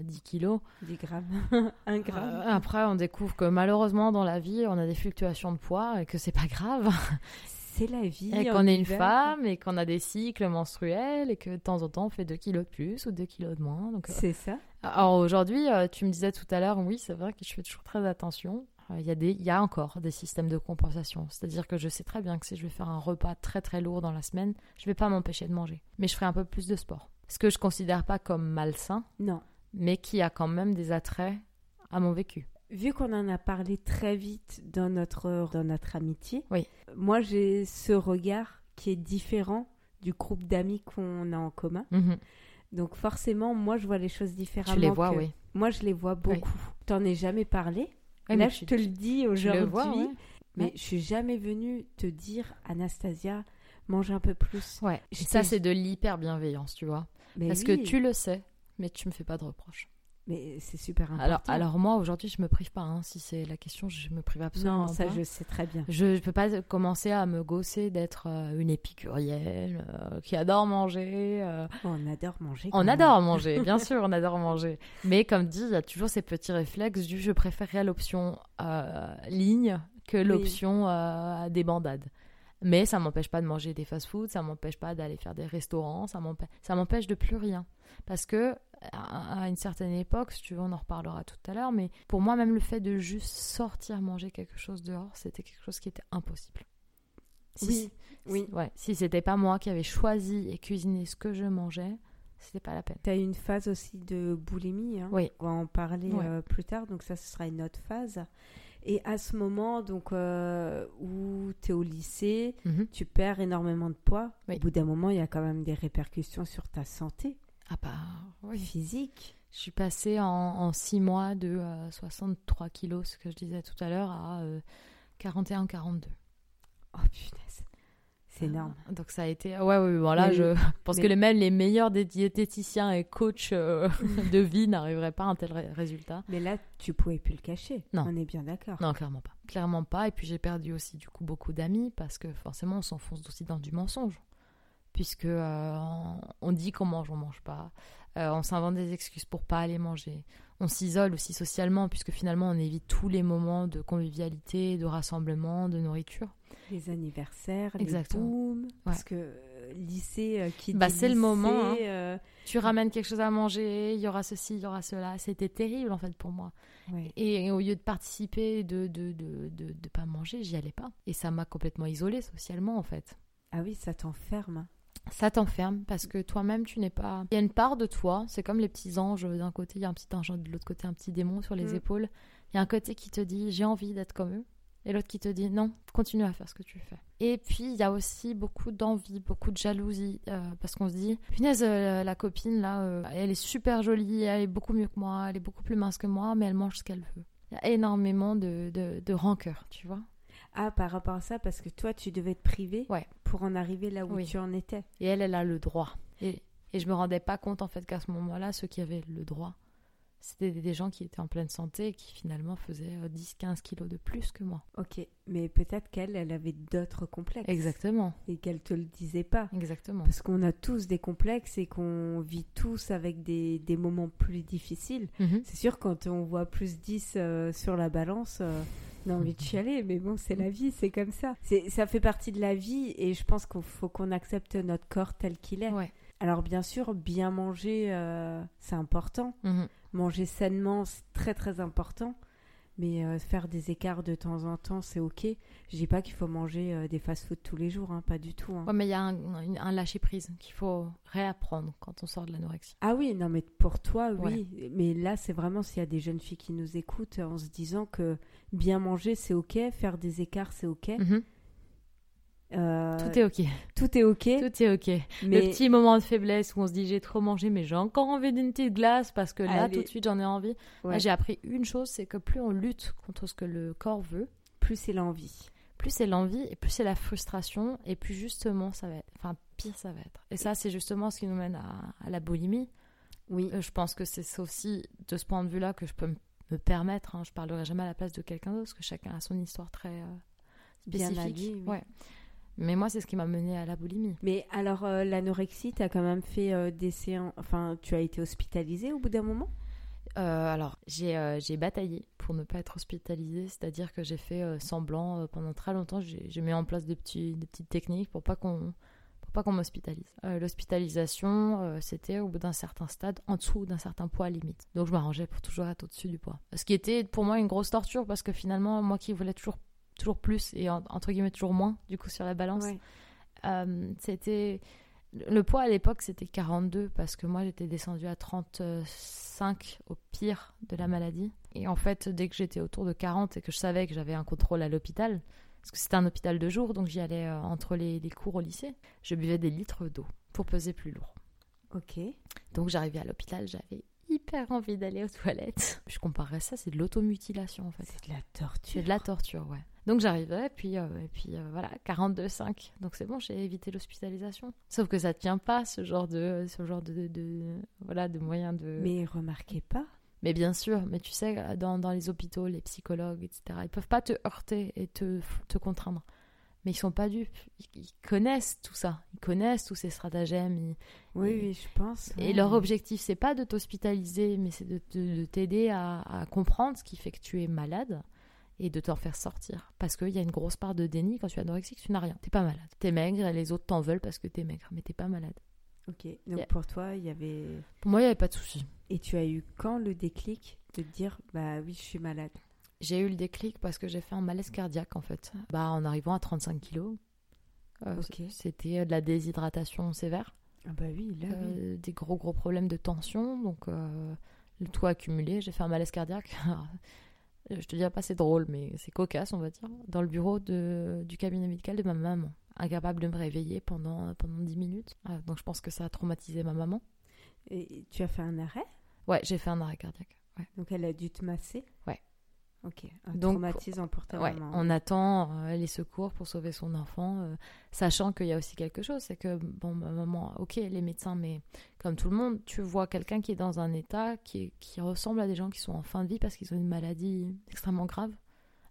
10 euh, kilos. 10 grammes. 1 gramme. après on découvre que malheureusement dans la vie on a des fluctuations de poids et que c'est pas grave. C'est la vie. Et qu'on est une femme et qu'on a des cycles menstruels et que de temps en temps on fait 2 kilos de plus ou 2 kilos de moins. C'est ça. Alors aujourd'hui, euh, tu me disais tout à l'heure, oui, c'est vrai que je fais toujours très attention. Il y, a des, il y a encore des systèmes de compensation. C'est-à-dire que je sais très bien que si je vais faire un repas très très lourd dans la semaine, je vais pas m'empêcher de manger. Mais je ferai un peu plus de sport. Ce que je considère pas comme malsain. Non. Mais qui a quand même des attraits à mon vécu. Vu qu'on en a parlé très vite dans notre, dans notre amitié, oui. moi j'ai ce regard qui est différent du groupe d'amis qu'on a en commun. Mhm. Donc forcément, moi je vois les choses différemment. Tu les vois, oui. Moi je les vois beaucoup. T'en ai jamais parlé? Là, je te le dis aujourd'hui. Mais je suis jamais venue te dire, Anastasia, mange un peu plus. Ouais. Ça, c'est de l'hyper bienveillance, tu vois. Parce que tu le sais, mais tu me fais pas de reproches. Mais c'est super important. Alors, alors moi, aujourd'hui, je me prive pas. Hein. Si c'est la question, je me prive absolument non, ça, je sais très bien. Je ne peux pas commencer à me gausser d'être euh, une épicurienne euh, qui adore manger. Euh. On adore manger. On adore manger, bien sûr, on adore manger. Mais comme dit, il y a toujours ces petits réflexes du je préférerais l'option ligne que l'option des bandades. Mais ça m'empêche pas de manger des fast-foods, ça m'empêche pas d'aller faire des restaurants, ça m'empêche de plus rien. Parce que à une certaine époque, si tu veux, on en reparlera tout à l'heure, mais pour moi, même le fait de juste sortir manger quelque chose dehors, c'était quelque chose qui était impossible. Si, oui, oui. Ouais, si c'était pas moi qui avais choisi et cuisiné ce que je mangeais, c'était pas la peine. Tu as une phase aussi de boulimie, hein. oui. on va en parler euh, plus tard, donc ça, ce sera une autre phase. Et à ce moment, donc, euh, où tu es au lycée, mhm. tu perds énormément de poids. Au bout d'un moment, il y a quand même des répercussions sur ta santé. Ah bah, Physique. Je suis passée en, six mois de 63 euh, kilos, ce que je disais tout à l'heure, à 41-42. Euh, oh punaise. C'est énorme. Donc ça a été. Ouais, ouais, voilà. je pense que les, même les meilleurs diététiciens et coachs euh, de vie n'arriveraient pas à un tel résultat. Mais là, tu pouvais plus le cacher. Non. On est bien d'accord. Non, clairement pas. Clairement pas. Et puis j'ai perdu aussi, du coup, beaucoup d'amis parce que forcément, on s'enfonce aussi dans du mensonge puisque euh, on dit qu'on mange, on mange pas. Euh, on s'invente des excuses pour pas aller manger. On s'isole aussi socialement, puisque finalement on évite tous les moments de convivialité, de rassemblement, de nourriture. Les anniversaires, Exactement. les booms, parce que euh, lycée qui bah, c'est le moment. Hein. Tu ramènes quelque chose à manger, il y aura ceci, il y aura cela. C'était terrible en fait pour moi. Et, au lieu de participer, de de, de, de, de pas manger, j'y allais pas. Et ça m'a complètement isolée socialement en fait. Ah oui, ça t'enferme ça t'enferme parce que toi-même tu n'es pas. Il y a une part de toi, c'est comme les petits anges. D'un côté, il y a un petit ange, de l'autre côté, un petit démon sur les mm. épaules. Il y a un côté qui te dit j'ai envie d'être comme eux, et l'autre qui te dit non, continue à faire ce que tu fais. Et puis il y a aussi beaucoup d'envie, beaucoup de jalousie, euh, parce qu'on se dit punaise, euh, la copine là, euh, elle est super jolie, elle est beaucoup mieux que moi, elle est beaucoup plus mince que moi, mais elle mange ce qu'elle veut. Il y a énormément de, de, de rancœur, tu vois. Ah, par rapport à ça, parce que toi, tu devais te priver ouais. pour en arriver là où tu en étais. Et elle, elle a le droit. Et, et je me rendais pas compte, en fait, qu'à ce moment-là, ceux qui avaient le droit, c'était des gens qui étaient en pleine santé et qui finalement faisaient 10-15 euh, kilos de plus que moi. Ok, mais peut-être qu'elle, elle avait d'autres complexes. Exactement. Et qu'elle te le disait pas. Exactement. Parce qu'on a tous des complexes et qu'on vit tous avec des, des moments plus difficiles. Mhm. C'est sûr, quand on voit plus 10 euh, sur la balance, euh, on a envie de chialer, mais bon, c'est la vie, c'est comme ça. Ça fait partie de la vie et je pense qu'il faut qu'on accepte notre corps tel qu'il est. Ouais. Alors bien sûr, bien manger, euh, c'est important. Mhm. Manger sainement, c'est très très important. Mais euh, faire des écarts de temps en temps, c'est ok. Je dis pas qu'il faut manger euh, des fast-food tous les jours, hein, pas du tout. Hein. mais il y a un, lâcher-prise qu'il faut réapprendre quand on sort de l'anorexie. Ah oui, non, mais pour toi, oui. Mais là, c'est vraiment s'il y a des jeunes filles qui nous écoutent en se disant que bien manger, c'est ok, faire des écarts, c'est ok. Mhm. Euh, tout est ok. Tout est ok. Tout est ok. Mais... Le petit moment de faiblesse où on se dit j'ai trop mangé, mais j'ai encore envie d'une petite glace parce que là, tout de suite, j'en ai envie. J'ai appris une chose, c'est que plus on lutte contre ce que le corps veut, plus c'est l'envie. Plus c'est l'envie et plus c'est la frustration et plus justement ça va être, enfin pire ça va être. Et ça, c'est justement ce qui nous mène à, la boulimie. Oui. Euh, je pense que c'est aussi de ce point de vue-là que je peux me permettre. Hein, je parlerai jamais à la place de quelqu'un d'autre parce que chacun a son histoire très euh, spécifique. Bien vie, Ouais. Mais moi, c'est ce qui m'a mené à la boulimie. Mais alors, euh, l'anorexie, tu as quand même fait euh, des séances. Enfin, tu as été hospitalisée au bout d'un moment? Euh, alors, j'ai bataillé pour ne pas être hospitalisée, c'est-à-dire que j'ai fait semblant pendant très longtemps. J'ai mis en place des, petits, des petites techniques pour pas qu'on pas qu'on m'hospitalise. Euh, l'hospitalisation, euh, c'était au bout d'un certain stade, en dessous d'un certain poids limite. Donc je m'arrangeais pour toujours être au-dessus du poids. Ce qui était pour moi une grosse torture parce que finalement, moi qui voulais toujours, toujours plus et entre guillemets toujours moins, du coup sur la balance, euh, c'était le poids à l'époque c'était 42 parce que moi j'étais descendue à 35 au pire de la maladie. Et en fait, dès que j'étais autour de 40 et que je savais que j'avais un contrôle à l'hôpital, parce que c'était un hôpital de jour, donc j'y allais euh, entre les, cours au lycée. Je buvais des litres d'eau pour peser plus lourd. Ok. Donc j'arrivais à l'hôpital, j'avais hyper envie d'aller aux toilettes. Je comparais ça, c'est de l'automutilation en fait. C'est de la torture. C'est de la torture, ouais. Donc j'arrivais, puis, euh, et puis euh, voilà, 42,5. Donc c'est bon, j'ai évité l'hospitalisation. Sauf que ça ne tient pas, ce genre de, ce genre de, de, voilà, de moyens de... Mais remarquez pas, mais bien sûr, mais tu sais, dans, dans, les hôpitaux, les psychologues, etc., ils peuvent pas te heurter et te, te contraindre. Mais ils sont pas dupes. Ils, connaissent tout ça. Ils connaissent tous ces stratagèmes. oui, oui, je pense. Et leur objectif, c'est pas de t'hospitaliser, mais c'est de, t'aider à, à, comprendre ce qui fait que tu es malade et de t'en faire sortir. Parce qu'il y a une grosse part de déni quand tu es anorexique, tu n'as rien. T'es pas malade. T'es maigre et les autres t'en veulent parce que t'es maigre, mais t'es pas malade. Ok, donc pour toi, il y avait... Pour moi, il n'y avait pas de souci. Et tu as eu quand le déclic de te dire, bah oui, je suis malade? J'ai eu le déclic parce que j'ai fait un malaise cardiaque, en fait. Bah, en arrivant à 35 kilos. Euh, C'était euh, de la déshydratation sévère. Ah bah oui, là, euh, Des gros, gros problèmes de tension. Donc, le tout accumulé. J'ai fait un malaise cardiaque. je te dirais pas c'est drôle, mais c'est cocasse, on va dire. Dans le bureau de, du cabinet médical de ma maman incapable de me réveiller pendant, pendant 10 minutes. Euh, donc je pense que ça a traumatisé ma maman. Et tu as fait un arrêt? Ouais, j'ai fait un arrêt cardiaque. Donc elle a dû te masser? Ouais. Ok, un donc, traumatisant pour ta ouais, On attend euh, les secours pour sauver son enfant, euh, sachant qu'il y a aussi quelque chose, c'est que, bon, ma maman, ok, les médecins, mais comme tout le monde, tu vois quelqu'un qui est dans un état qui, qui ressemble à des gens qui sont en fin de vie parce qu'ils ont une maladie extrêmement grave.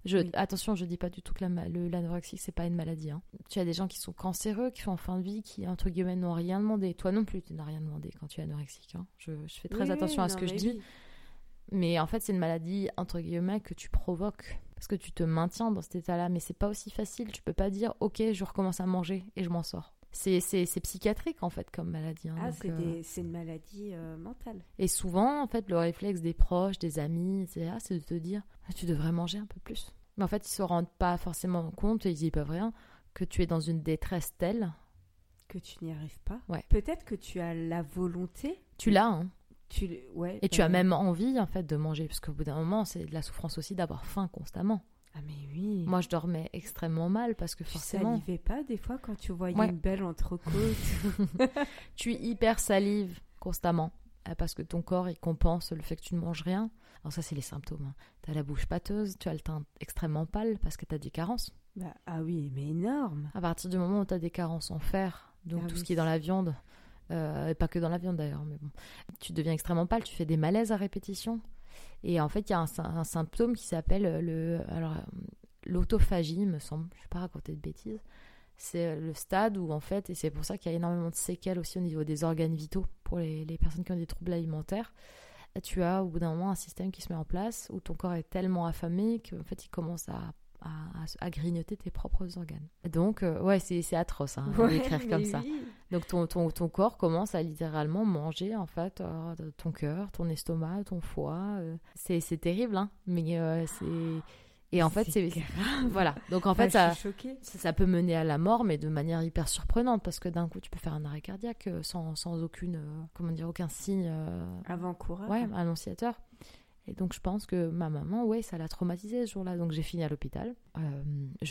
Je, Attention, je dis pas du tout que l'anorexie, c'est pas une maladie. Hein. Tu as des gens qui sont cancéreux, qui sont en fin de vie, qui, entre guillemets, n'ont rien demandé. Toi non plus, tu n'as rien demandé quand tu es anorexique. Hein. Je, fais très attention à ce que je dis. Mais en fait, c'est une maladie, entre guillemets, que tu provoques. Parce que tu te maintiens dans cet état-là. Mais c'est pas aussi facile. Tu peux pas dire, OK, je recommence à manger et je m'en sors. C'est psychiatrique en fait comme maladie. Hein, ah, euh, c'est une maladie euh, mentale. Et souvent, en fait, le réflexe des proches, des amis, c'est de te dire ah, tu devrais manger un peu plus. Mais en fait, ils se rendent pas forcément compte et ils y peuvent rien que tu es dans une détresse telle que tu n'y arrives pas. Ouais. Peut-être que tu as la volonté. Tu l'as, hein. Tu, ouais, et tu as même envie en fait de manger parce qu'au bout d'un moment, c'est de la souffrance aussi d'avoir faim constamment. Ah mais oui. Moi, je dormais extrêmement mal parce que forcément. Tu salivais pas des fois quand tu voyais une belle entrecôte Tu hyper salive constamment euh, parce que ton corps il compense le fait que tu ne manges rien. Alors ça, c'est les symptômes. Hein. Tu as la bouche pâteuse, tu as le teint extrêmement pâle parce que tu as des carences. Bah, ah oui, mais énorme. À partir du moment où tu as des carences en fer, donc ah tout ce qui est dans la viande, et pas que dans la viande d'ailleurs, mais bon, tu deviens extrêmement pâle, tu fais des malaises à répétition. Et en fait, il y a un, symptôme qui s'appelle le, alors l'autophagie, me semble. Je ne vais pas raconter de bêtises. C'est le stade où, en fait, et c'est pour ça qu'il y a énormément de séquelles aussi au niveau des organes vitaux pour les, les personnes qui ont des troubles alimentaires. Tu as au bout d'un moment un système qui se met en place où ton corps est tellement affamé qu'en fait, il commence à à, grignoter tes propres organes. Donc, euh, ouais, c'est atroce hein, d'écrire comme ça. Donc, ton, ton, ton, corps commence à littéralement manger, en fait, euh, ton cœur, ton estomac, ton foie. Euh. c'est terrible, hein, mais c'est... Et en fait, c'est voilà. Donc en fait, ça, ça, peut mener à la mort, mais de manière hyper surprenante, parce que d'un coup, tu peux faire un arrêt cardiaque sans, sans aucune, comment dire, aucun signe avant-coureur, ouais, annonciateur. Et donc, je pense que ma maman, ouais, ça l'a traumatisée ce jour-là. Donc, j'ai fini à l'hôpital. Euh,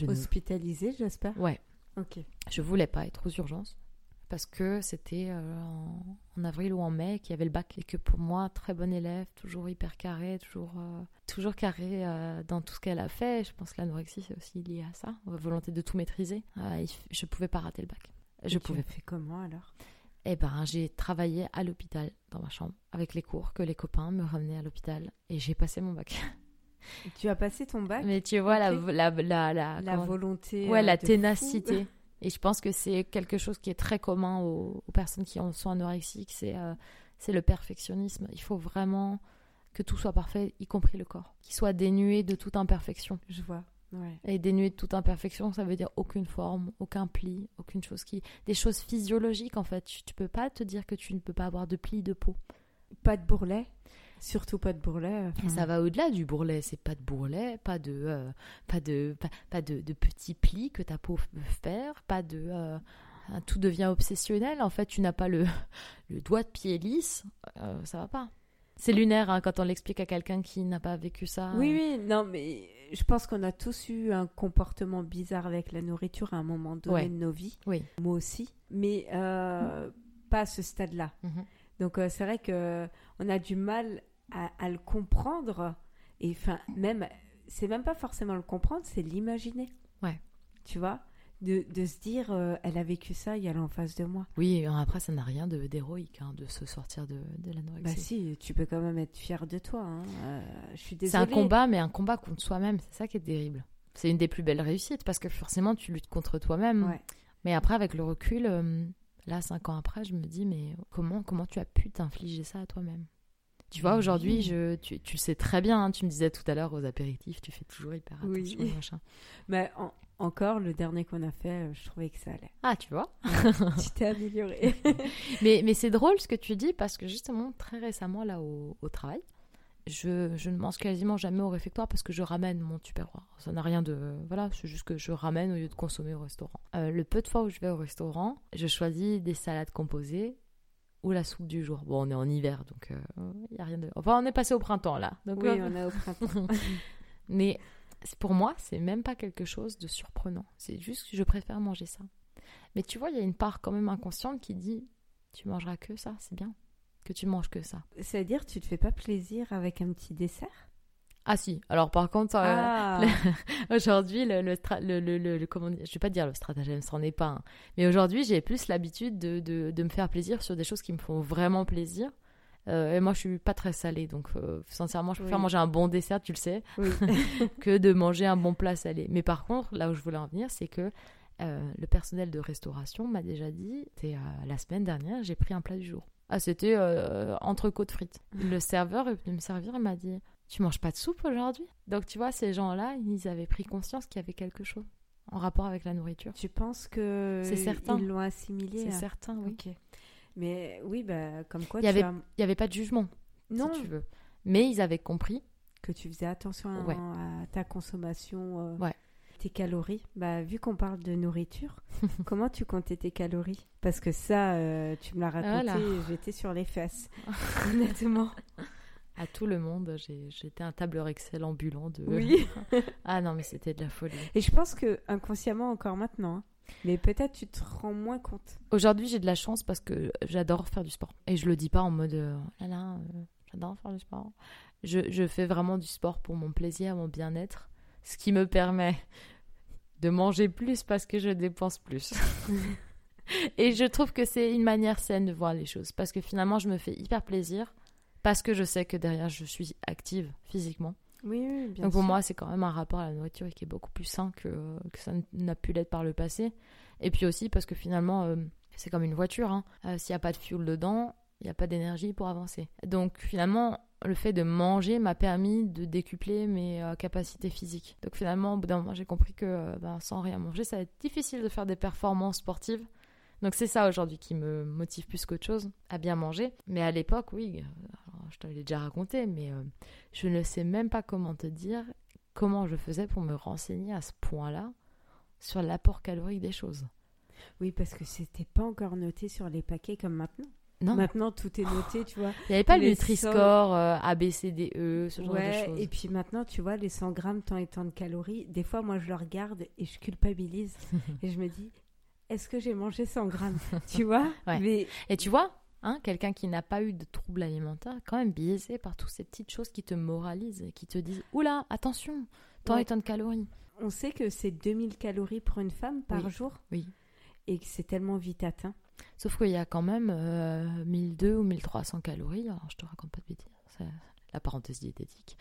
Hospitalisée, j'espère Ouais. Ok. Je voulais pas être aux urgences parce que c'était euh, en, avril ou en mai qu'il y avait le bac et que pour moi, très bon élève, toujours hyper carré, toujours, euh, toujours carré dans tout ce qu'elle a fait. Je pense que l'anorexie, c'est aussi lié à ça, volonté de tout maîtriser. je pouvais pas rater le bac. Je et pouvais. Tu fait comment alors? Eh ben, j'ai travaillé à l'hôpital dans ma chambre avec les cours que les copains me ramenaient à l'hôpital et j'ai passé mon bac. tu as passé ton bac? Mais tu vois la, la, la, la, volonté. Ouais, la euh, ténacité. Et je pense que c'est quelque chose qui est très commun aux, personnes qui sont anorexiques, c'est euh, c'est le perfectionnisme. Il faut vraiment que tout soit parfait, y compris le corps, qu'il soit dénué de toute imperfection. Je vois. Et dénué de toute imperfection, ça veut dire aucune forme, aucun pli, aucune chose qui. Des choses physiologiques en fait. Tu, tu peux pas te dire que tu ne peux pas avoir de pli de peau. Pas de bourrelet Surtout pas de bourrelet. Ça va au-delà du bourrelet. C'est pas de bourrelet, pas de, euh, pas de, pas, de, petits plis que ta peau peut faire, pas de. Euh, tout devient obsessionnel. En fait, tu n'as pas le, le doigt de pied lisse. Euh, ça va pas. C'est lunaire hein, quand on l'explique à quelqu'un qui n'a pas vécu ça. Oui, oui, non, mais je pense qu'on a tous eu un comportement bizarre avec la nourriture à un moment donné de nos vies. Oui. Moi aussi. Mais euh, pas à ce stade-là. Mhm. Donc euh, c'est vrai que on a du mal à, le comprendre. Et enfin, même, c'est même pas forcément le comprendre, c'est l'imaginer. Ouais. Tu vois? De, de, se dire, euh, elle a vécu ça, il y a en face de moi. Oui, après, ça n'a rien d'héroïque hein, de se sortir de, de l'anorexie. Bah si, tu peux quand même être fier de toi. Hein. Euh, je suis désolée. C'est un combat, mais un combat contre soi-même. C'est ça qui est terrible. C'est une des plus belles réussites parce que forcément, tu luttes contre toi-même. Mais après, avec le recul, euh, là, cinq ans après, je me dis, mais comment, comment tu as pu t'infliger ça à toi-même? Tu vois, aujourd'hui, je, tu, tu, sais très bien, hein, tu me disais tout à l'heure aux apéritifs, tu fais toujours hyper attention. Oui. Machin. Mais en, encore, le dernier qu'on a fait, euh, je trouvais que ça allait. Ah, tu vois Tu t'es amélioré. mais mais c'est drôle ce que tu dis parce que justement, très récemment, là, au, au travail, je, je, ne mange quasiment jamais au réfectoire parce que je ramène mon tupperware. Ça n'a rien de. Voilà, c'est juste que je ramène au lieu de consommer au restaurant. Euh, le peu de fois où je vais au restaurant, je choisis des salades composées ou la soupe du jour. Bon, on est en hiver, donc il euh, n'y a rien de. Enfin, on est passé au printemps là. Donc, oui, on est au printemps. Mais pour moi, c'est même pas quelque chose de surprenant. C'est juste que je préfère manger ça. Mais tu vois, il y a une part quand même inconsciente qui dit tu mangeras que ça, c'est bien que tu manges que ça. C'est-à-dire, tu te fais pas plaisir avec un petit dessert? Ah si. Alors par contre, euh, ah. aujourd'hui, le, le, le, le, comment je vais pas dire le stratagème, c'en est pas un. Mais aujourd'hui, j'ai plus l'habitude de, de, de, me faire plaisir sur des choses qui me font vraiment plaisir. Euh, et moi, je suis pas très salée, donc euh, sincèrement, je préfère manger un bon dessert, tu le sais, que de manger un bon plat salé. Mais par contre, là où je voulais en venir, c'est que euh, le personnel de restauration m'a déjà dit, la semaine dernière, j'ai pris un plat du jour. Ah, c'était entrecôte frites. Le serveur est venu me servir et m'a dit, tu manges pas de soupe aujourd'hui? Donc tu vois, ces gens-là, ils avaient pris conscience qu'il y avait quelque chose en rapport avec la nourriture. Tu penses que c'est certain. Ils l'ont assimilé C'est certain, oui. Mais oui, bah, comme quoi. Il n'y avait, y avait pas de jugement, non. si tu veux. Mais ils avaient compris. Que tu faisais attention à, ta consommation. Euh, ouais. Tes calories. Bah, vu qu'on parle de nourriture, comment tu comptais tes calories? Parce que ça, euh, tu me l'as raconté, j'étais sur les fesses. honnêtement. À tout le monde, j'étais un tableur Excel ambulant de. Oui. ah non, mais c'était de la folie. Et je pense que inconsciemment encore maintenant, hein, mais peut-être tu te rends moins compte. Aujourd'hui, j'ai de la chance parce que j'adore faire du sport. Et je le dis pas en mode euh, là là, euh, j'adore faire du sport. Je, je, fais vraiment du sport pour mon plaisir, mon bien-être, ce qui me permet de manger plus parce que je dépense plus. Et je trouve que c'est une manière saine de voir les choses parce que finalement, je me fais hyper plaisir parce que je sais que derrière, je suis active physiquement. Oui, oui, bien Donc pour moi, c'est quand même un rapport à la nourriture qui est beaucoup plus sain que, que ça n'a pu l'être par le passé. Et puis aussi parce que finalement, euh, c'est comme une voiture. Hein. Euh, s'il n'y a pas de fuel dedans, il n'y a pas d'énergie pour avancer. Donc finalement, le fait de manger m'a permis de décupler mes euh, capacités physiques. Donc finalement, au bout d'un moment, j'ai compris que ben, sans rien manger, ça va être difficile de faire des performances sportives. Donc c'est ça aujourd'hui qui me motive plus qu'autre chose, à bien manger. Mais à l'époque, oui, je te l'ai déjà raconté, mais euh, je ne sais même pas comment te dire comment je faisais pour me renseigner à ce point-là sur l'apport calorique des choses. Oui, parce que c'était pas encore noté sur les paquets comme maintenant. Non. Maintenant, tout est noté, tu vois. Il n'y avait pas le Nutri-Score, euh, A, B, C, D, E, ce genre de choses. Et puis maintenant, tu vois, les 100 grammes, tant et tant de calories, des fois, moi, je le regarde et je culpabilise. et je me dis, est-ce que j'ai mangé 100 grammes Tu vois Mais... Et tu vois, Hein, quelqu'un qui n'a pas eu de troubles alimentaires quand même biaisé par toutes ces petites choses qui te moralisent et qui te disent Oula, attention, tant et tant de calories. On sait que c'est 2000 calories pour une femme par jour. Oui. Et que c'est tellement vite atteint. Sauf qu'il y a quand même euh, 1200 ou 1300 calories, alors je te raconte pas de bêtises, c'est la parenthèse diététique,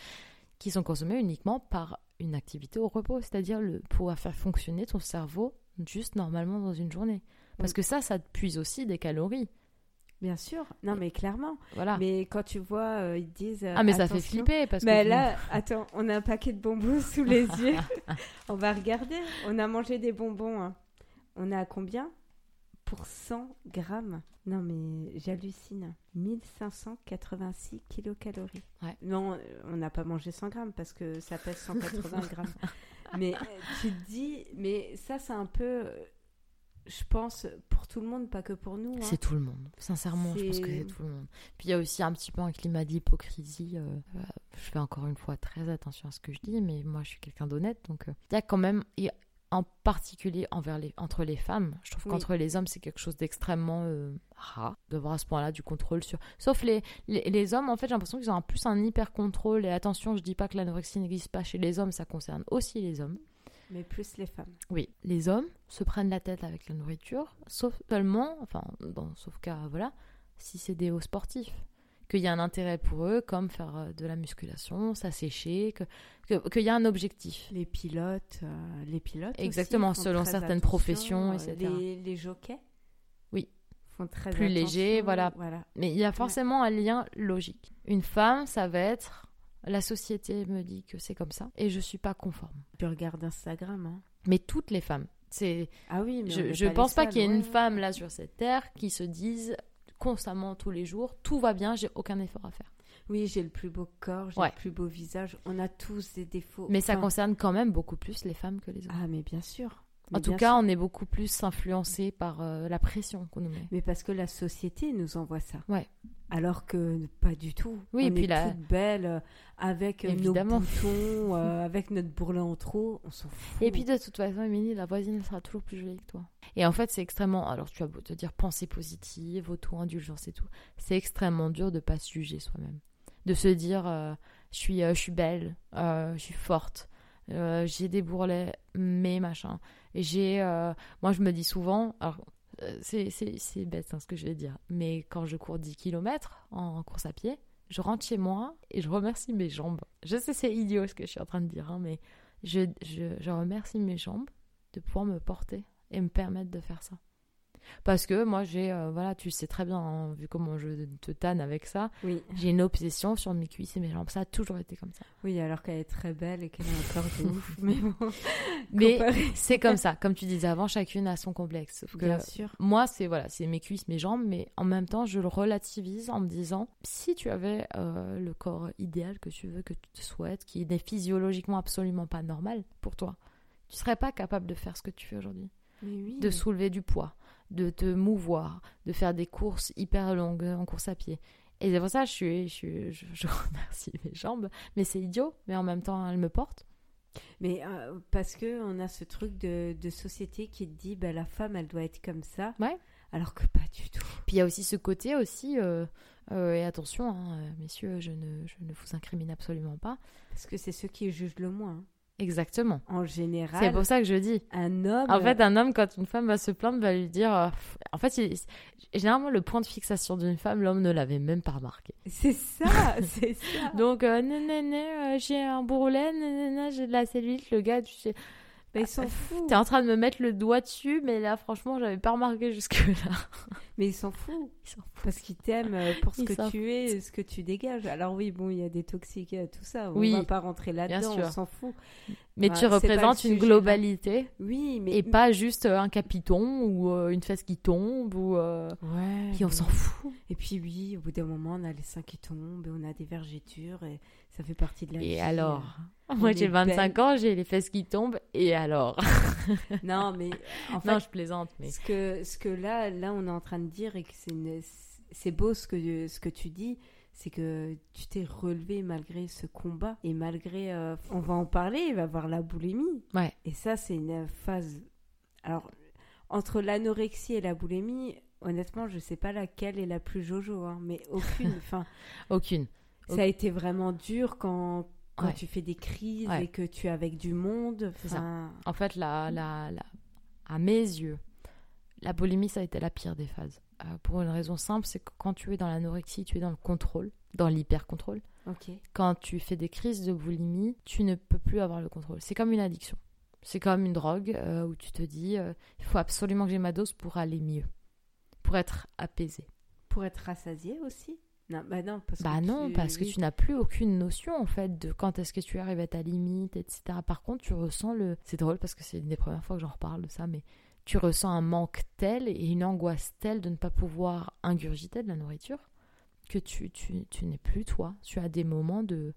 qui sont consommées uniquement par une activité au repos, c'est-à-dire le pouvoir faire fonctionner ton cerveau juste normalement dans une journée. Parce que ça, ça te puise aussi des calories. Bien sûr, non mais clairement. Voilà. Mais quand tu vois, euh, ils disent. ah mais ça fait flipper parce mais là, attends, on a un paquet de bonbons sous les yeux. on va regarder. On a mangé des bonbons. Hein. On a combien? Pour 100 grammes Non mais j'hallucine. 1586 kilocalories. Ouais. Non, on n'a pas mangé 100 grammes parce que ça pèse 180 grammes. Mais euh, tu te dis, mais ça c'est un peu je pense, pour tout le monde, pas que pour nous. Hein. C'est tout le monde. Sincèrement, je pense que c'est tout le monde. Puis il y a aussi un petit peu un climat d'hypocrisie. Euh, euh, je fais encore une fois très attention à ce que je dis, mais moi, je suis quelqu'un d'honnête. Donc, euh, il y a quand même, en particulier envers les, entre les femmes, je trouve qu'entre les hommes, c'est quelque chose d'extrêmement rare de voir à ce point-là du contrôle sur. Sauf les, les, hommes, en fait, j'ai l'impression qu'ils ont un plus un hyper contrôle. Et attention, je dis pas que l'anorexie n'existe pas chez les hommes, ça concerne aussi les hommes. Mais plus les femmes. Oui, les hommes se prennent la tête avec la nourriture, sauf seulement, enfin, dans, sauf cas, voilà, si c'est des hauts sportifs. Qu'il y a un intérêt pour eux, comme faire euh, de la musculation, s'assécher, qu'il que, y a un objectif. Les pilotes, euh, les pilotes. Exactement, selon certaines professions, etc. Euh, les, les jockeys Oui. Font très Plus léger, voilà. voilà. Mais il y a forcément un lien logique. Une femme, ça va être la société me dit que c'est comme ça et je suis pas conforme. Tu regardes Instagram, hein. Mais toutes les femmes. C'est. Ah oui, mais je, ne pense pas qu'il y ait une femme là sur cette terre qui se dise constamment tous les jours tout va bien, j'ai aucun effort à faire. Oui, j'ai le plus beau corps, j'ai le plus beau visage. On a tous des défauts. Mais ça concerne quand même beaucoup plus les femmes que les hommes. Ah, mais bien sûr. En tout cas, on est beaucoup plus influencé par euh, la pression qu'on nous met. Mais parce que la société nous envoie ça. Ouais alors que pas du tout. Oui, on puis est la... belle euh, avec euh, nos boutons, euh, avec notre bourrelet en trop, on s'en fout. Et puis de toute façon, Émilie, la voisine elle sera toujours plus jolie que toi. Et en fait, c'est extrêmement. Alors tu vas te dire pensée positive, auto-indulgence et tout. C'est extrêmement dur de pas se juger soi-même, de se dire je suis, je suis belle, je suis forte. j'ai des bourrelets, mais machin. J'ai, moi je me dis souvent, alors euh, c'est bête hein, ce que je vais dire, mais quand je cours 10 km en, course à pied, je rentre chez moi et je remercie mes jambes. Je sais, c'est idiot ce que je suis en train de dire, hein, mais je, je remercie mes jambes de pouvoir me porter et me permettre de faire ça. Parce que moi, j'ai, euh, voilà, tu sais très bien, hein, vu comment je te tanne avec ça, oui. j'ai une obsession sur mes cuisses et mes jambes. Ça a toujours été comme ça. Oui, alors qu'elle est très belle et qu'elle a un corps de ouf. Mais bon. Mais c'est comme ça. Comme tu disais avant, chacune a son complexe. bien sûr. Moi, c'est voilà, c'est mes cuisses, mes jambes, mais en même temps, je le relativise en me disant si tu avais euh, le corps idéal que tu veux, que tu te souhaites, qui n'est physiologiquement absolument pas normal pour toi, tu serais pas capable de faire ce que tu fais aujourd'hui. Oui. De soulever du poids, de te mouvoir, de faire des courses hyper longues en course à pied. Et c'est pour ça que je, je, je, remercie mes jambes. Mais c'est idiot, mais en même temps, elles me portent. Mais euh, parce que on a ce truc de, de société qui te dit bah, la femme, elle doit être comme ça. Ouais. Alors que pas du tout. Puis il y a aussi ce côté aussi, euh, euh, et attention, hein, messieurs, je ne, je ne vous incrimine absolument pas. Parce que c'est ceux qui jugent le moins. Exactement. En général. C'est pour ça que je dis. Un homme. En fait, un homme, quand une femme va se plaindre, va lui dire. Euh, en fait, généralement, le point de fixation d'une femme, l'homme ne l'avait même pas remarqué. C'est ça, c'est ça. Donc, euh, euh j'ai un bourrelet, j'ai de la cellulite, le gars, tu sais. Mais ils s'en foutent. T'es en train de me mettre le doigt dessus, mais là, franchement, j'avais pas remarqué jusque-là. Mais ils s'en foutent. Parce qu'ils t'aiment euh, pour ce que tu es, ce que tu dégages. Alors oui, bon, il y a des toxiques, tout ça. On va pas rentrer là-dedans, on s'en fout. Mais tu représentes une globalité. Oui, mais... Et pas juste euh, un capiton ou euh, une fesse qui tombe ou... Ouais. Puis on s'en fout. Et puis oui, au bout d'un moment, on a les seins qui tombent, et on a des vergetures, et ça fait partie de la Et alors Moi, j'ai 25 ans, j'ai les fesses qui tombent, et alors Non, mais en fait, non, je plaisante. Mais ce que ce que là, là, on est en train de dire et que c'est beau ce que ce que tu dis, c'est que tu t'es relevé malgré ce combat et malgré, euh, on va en parler, il va y avoir la boulimie. Ouais. Et ça, c'est une phase. Alors, entre l'anorexie et la boulimie, honnêtement, je sais pas laquelle est la plus jojo, hein, mais aucune. Enfin, aucune. Ça a été vraiment dur quand, quand tu fais des crises et que tu es avec du monde. En fait, la, la, la, à mes yeux, la boulimie, ça a été la pire des phases. Euh, pour une raison simple, c'est que quand tu es dans l'anorexie, tu es dans le contrôle, dans l'hyper-contrôle. Quand tu fais des crises de boulimie, tu ne peux plus avoir le contrôle. C'est comme une addiction. C'est comme une drogue euh, où tu te dis, euh, il faut absolument que j'ai ma dose pour aller mieux, pour être apaisé pour être rassasié aussi? Non, bah non, parce bah que non, tu... parce que tu n'as plus aucune notion en fait de quand est-ce que tu arrives à ta limite, etc. Par contre, tu ressens le. C'est drôle parce que c'est une des premières fois que j'en reparle de ça, mais tu ressens un manque tel et une angoisse telle de ne pas pouvoir ingurgiter de la nourriture que tu, tu, tu n'es plus toi. Tu as des moments de.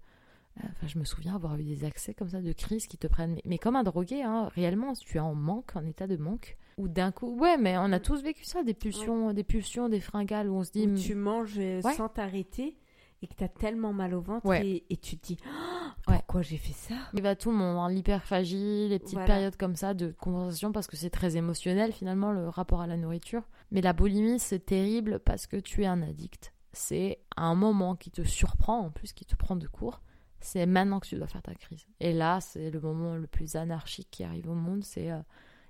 Euh, enfin, je me souviens avoir eu des accès comme ça de crise qui te prennent, mais, mais comme un drogué, hein, réellement, tu es en manque, en état de manque ou d'un coup ouais mais on a tous vécu ça des pulsions des pulsions des fringales où on se dit où tu manges euh, sans t'arrêter et que tu as tellement mal au ventre et, tu te dis oh, pourquoi j'ai fait ça? Il va tout le monde hein, l'hyperphagie les petites périodes comme ça de compensation parce que c'est très émotionnel finalement le rapport à la nourriture. Mais la boulimie c'est terrible parce que tu es un addict. C'est un moment qui te surprend en plus qui te prend de court. C'est maintenant que tu dois faire ta crise. Et là c'est le moment le plus anarchique qui arrive au monde c'est euh,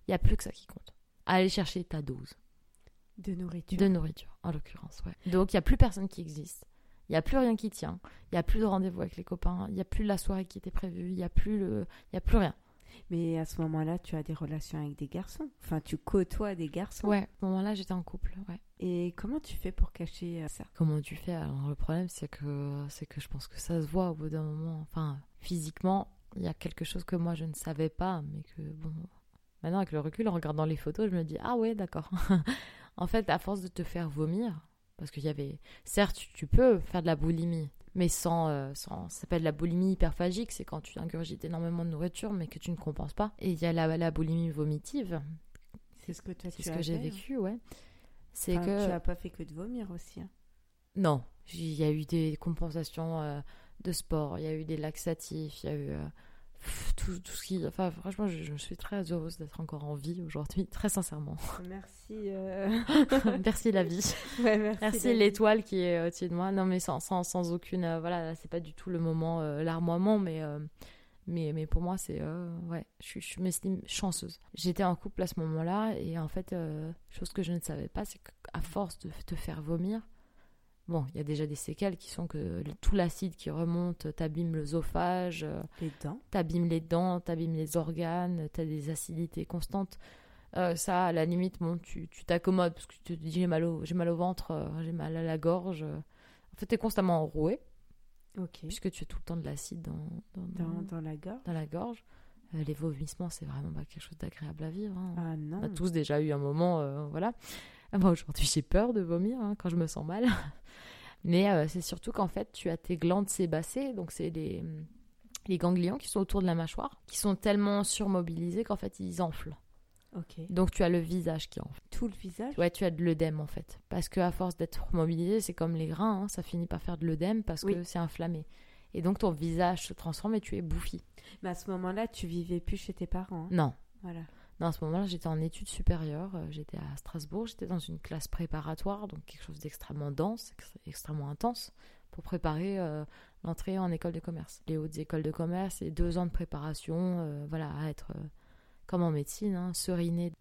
il n'y a plus que ça qui compte. Aller chercher ta dose. De nourriture. De nourriture, en l'occurrence, ouais. Donc, il n'y a plus personne qui existe. Il n'y a plus rien qui tient. Il n'y a plus de rendez-vous avec les copains. Il n'y a plus la soirée qui était prévue. Il n'y a, plus le... y a plus rien. Mais à ce moment-là, tu as des relations avec des garçons. Enfin, tu côtoies des garçons. Ouais, à ce moment-là, j'étais en couple, ouais. Et comment tu fais pour cacher euh, ça? Comment tu fais? Alors, le problème, c'est que, c'est que je pense que ça se voit au bout d'un moment. Enfin, physiquement, il y a quelque chose que moi, je ne savais pas, mais que, bon, Maintenant, avec le recul, en regardant les photos, je me dis Ah ouais, d'accord. en fait, à force de te faire vomir, parce qu'il y avait. Certes, tu, peux faire de la boulimie, mais sans. Euh, sans ça s'appelle la boulimie hyperphagique, c'est quand tu ingurgites énormément de nourriture, mais que tu ne compenses pas. Et il y a la, la boulimie vomitive. C'est ce que, toi, ce que j'ai hein. vécu, ouais. C'est que. Tu n'as pas fait que de vomir aussi. Hein. Non, il y a eu des compensations euh, de sport, il y a eu des laxatifs, il y a eu. Euh, tout, tout, ce qui. Enfin, franchement, je, suis très heureuse d'être encore en vie aujourd'hui, très sincèrement. Merci. Euh... merci la vie. Ouais, merci, l'étoile qui est au-dessus de moi. Non, mais sans, sans, sans aucune. Euh, voilà, c'est pas du tout le moment euh, larmoiement, mais. Euh, mais, mais pour moi, c'est. ouais, je, je m'estime chanceuse. J'étais en couple à ce moment-là, et en fait, chose que je ne savais pas, c'est qu'à force de te faire vomir, Bon, il y a déjà des séquelles qui sont que tout l'acide qui remonte t'abîme l'œsophage, euh, les dents, t'abîme les dents, t'abîme les organes, t'as des acidités constantes. Euh, ça, à la limite, bon, tu t'accommodes parce que tu te dis j'ai mal, au, mal au ventre, euh, j'ai mal à la gorge. En fait, tu es constamment enroué. Ok. Puisque tu as tout le temps de l'acide dans dans, dans, la gorge. Dans la gorge. les vomissements, c'est vraiment pas quelque chose d'agréable à vivre. Hein. Ah non. On a tous déjà eu un moment, voilà. Moi, aujourd'hui, j'ai peur de vomir hein, quand je me sens mal. Mais euh, c'est surtout qu'en fait, tu as tes glandes sébacées, donc c'est les, les ganglions qui sont autour de la mâchoire, qui sont tellement surmobilisés qu'en fait, ils enflent. Donc tu as le visage qui enfle. Tout le visage? Ouais, tu as de l'œdème en fait. Parce qu'à force d'être mobilisé, c'est comme les grains, hein, ça finit par faire de l'œdème parce que c'est inflammé. Et donc ton visage se transforme et tu es bouffi. Mais à ce moment-là, tu vivais plus chez tes parents. Hein? Non. Voilà à ce moment-là, j'étais en études supérieures. Euh, j'étais à Strasbourg. J'étais dans une classe préparatoire, donc quelque chose d'extrêmement dense, extrêmement intense, pour préparer euh, l'entrée en école de commerce. Les hautes écoles de commerce et deux ans de préparation, euh, voilà, à être comme en médecine, hein.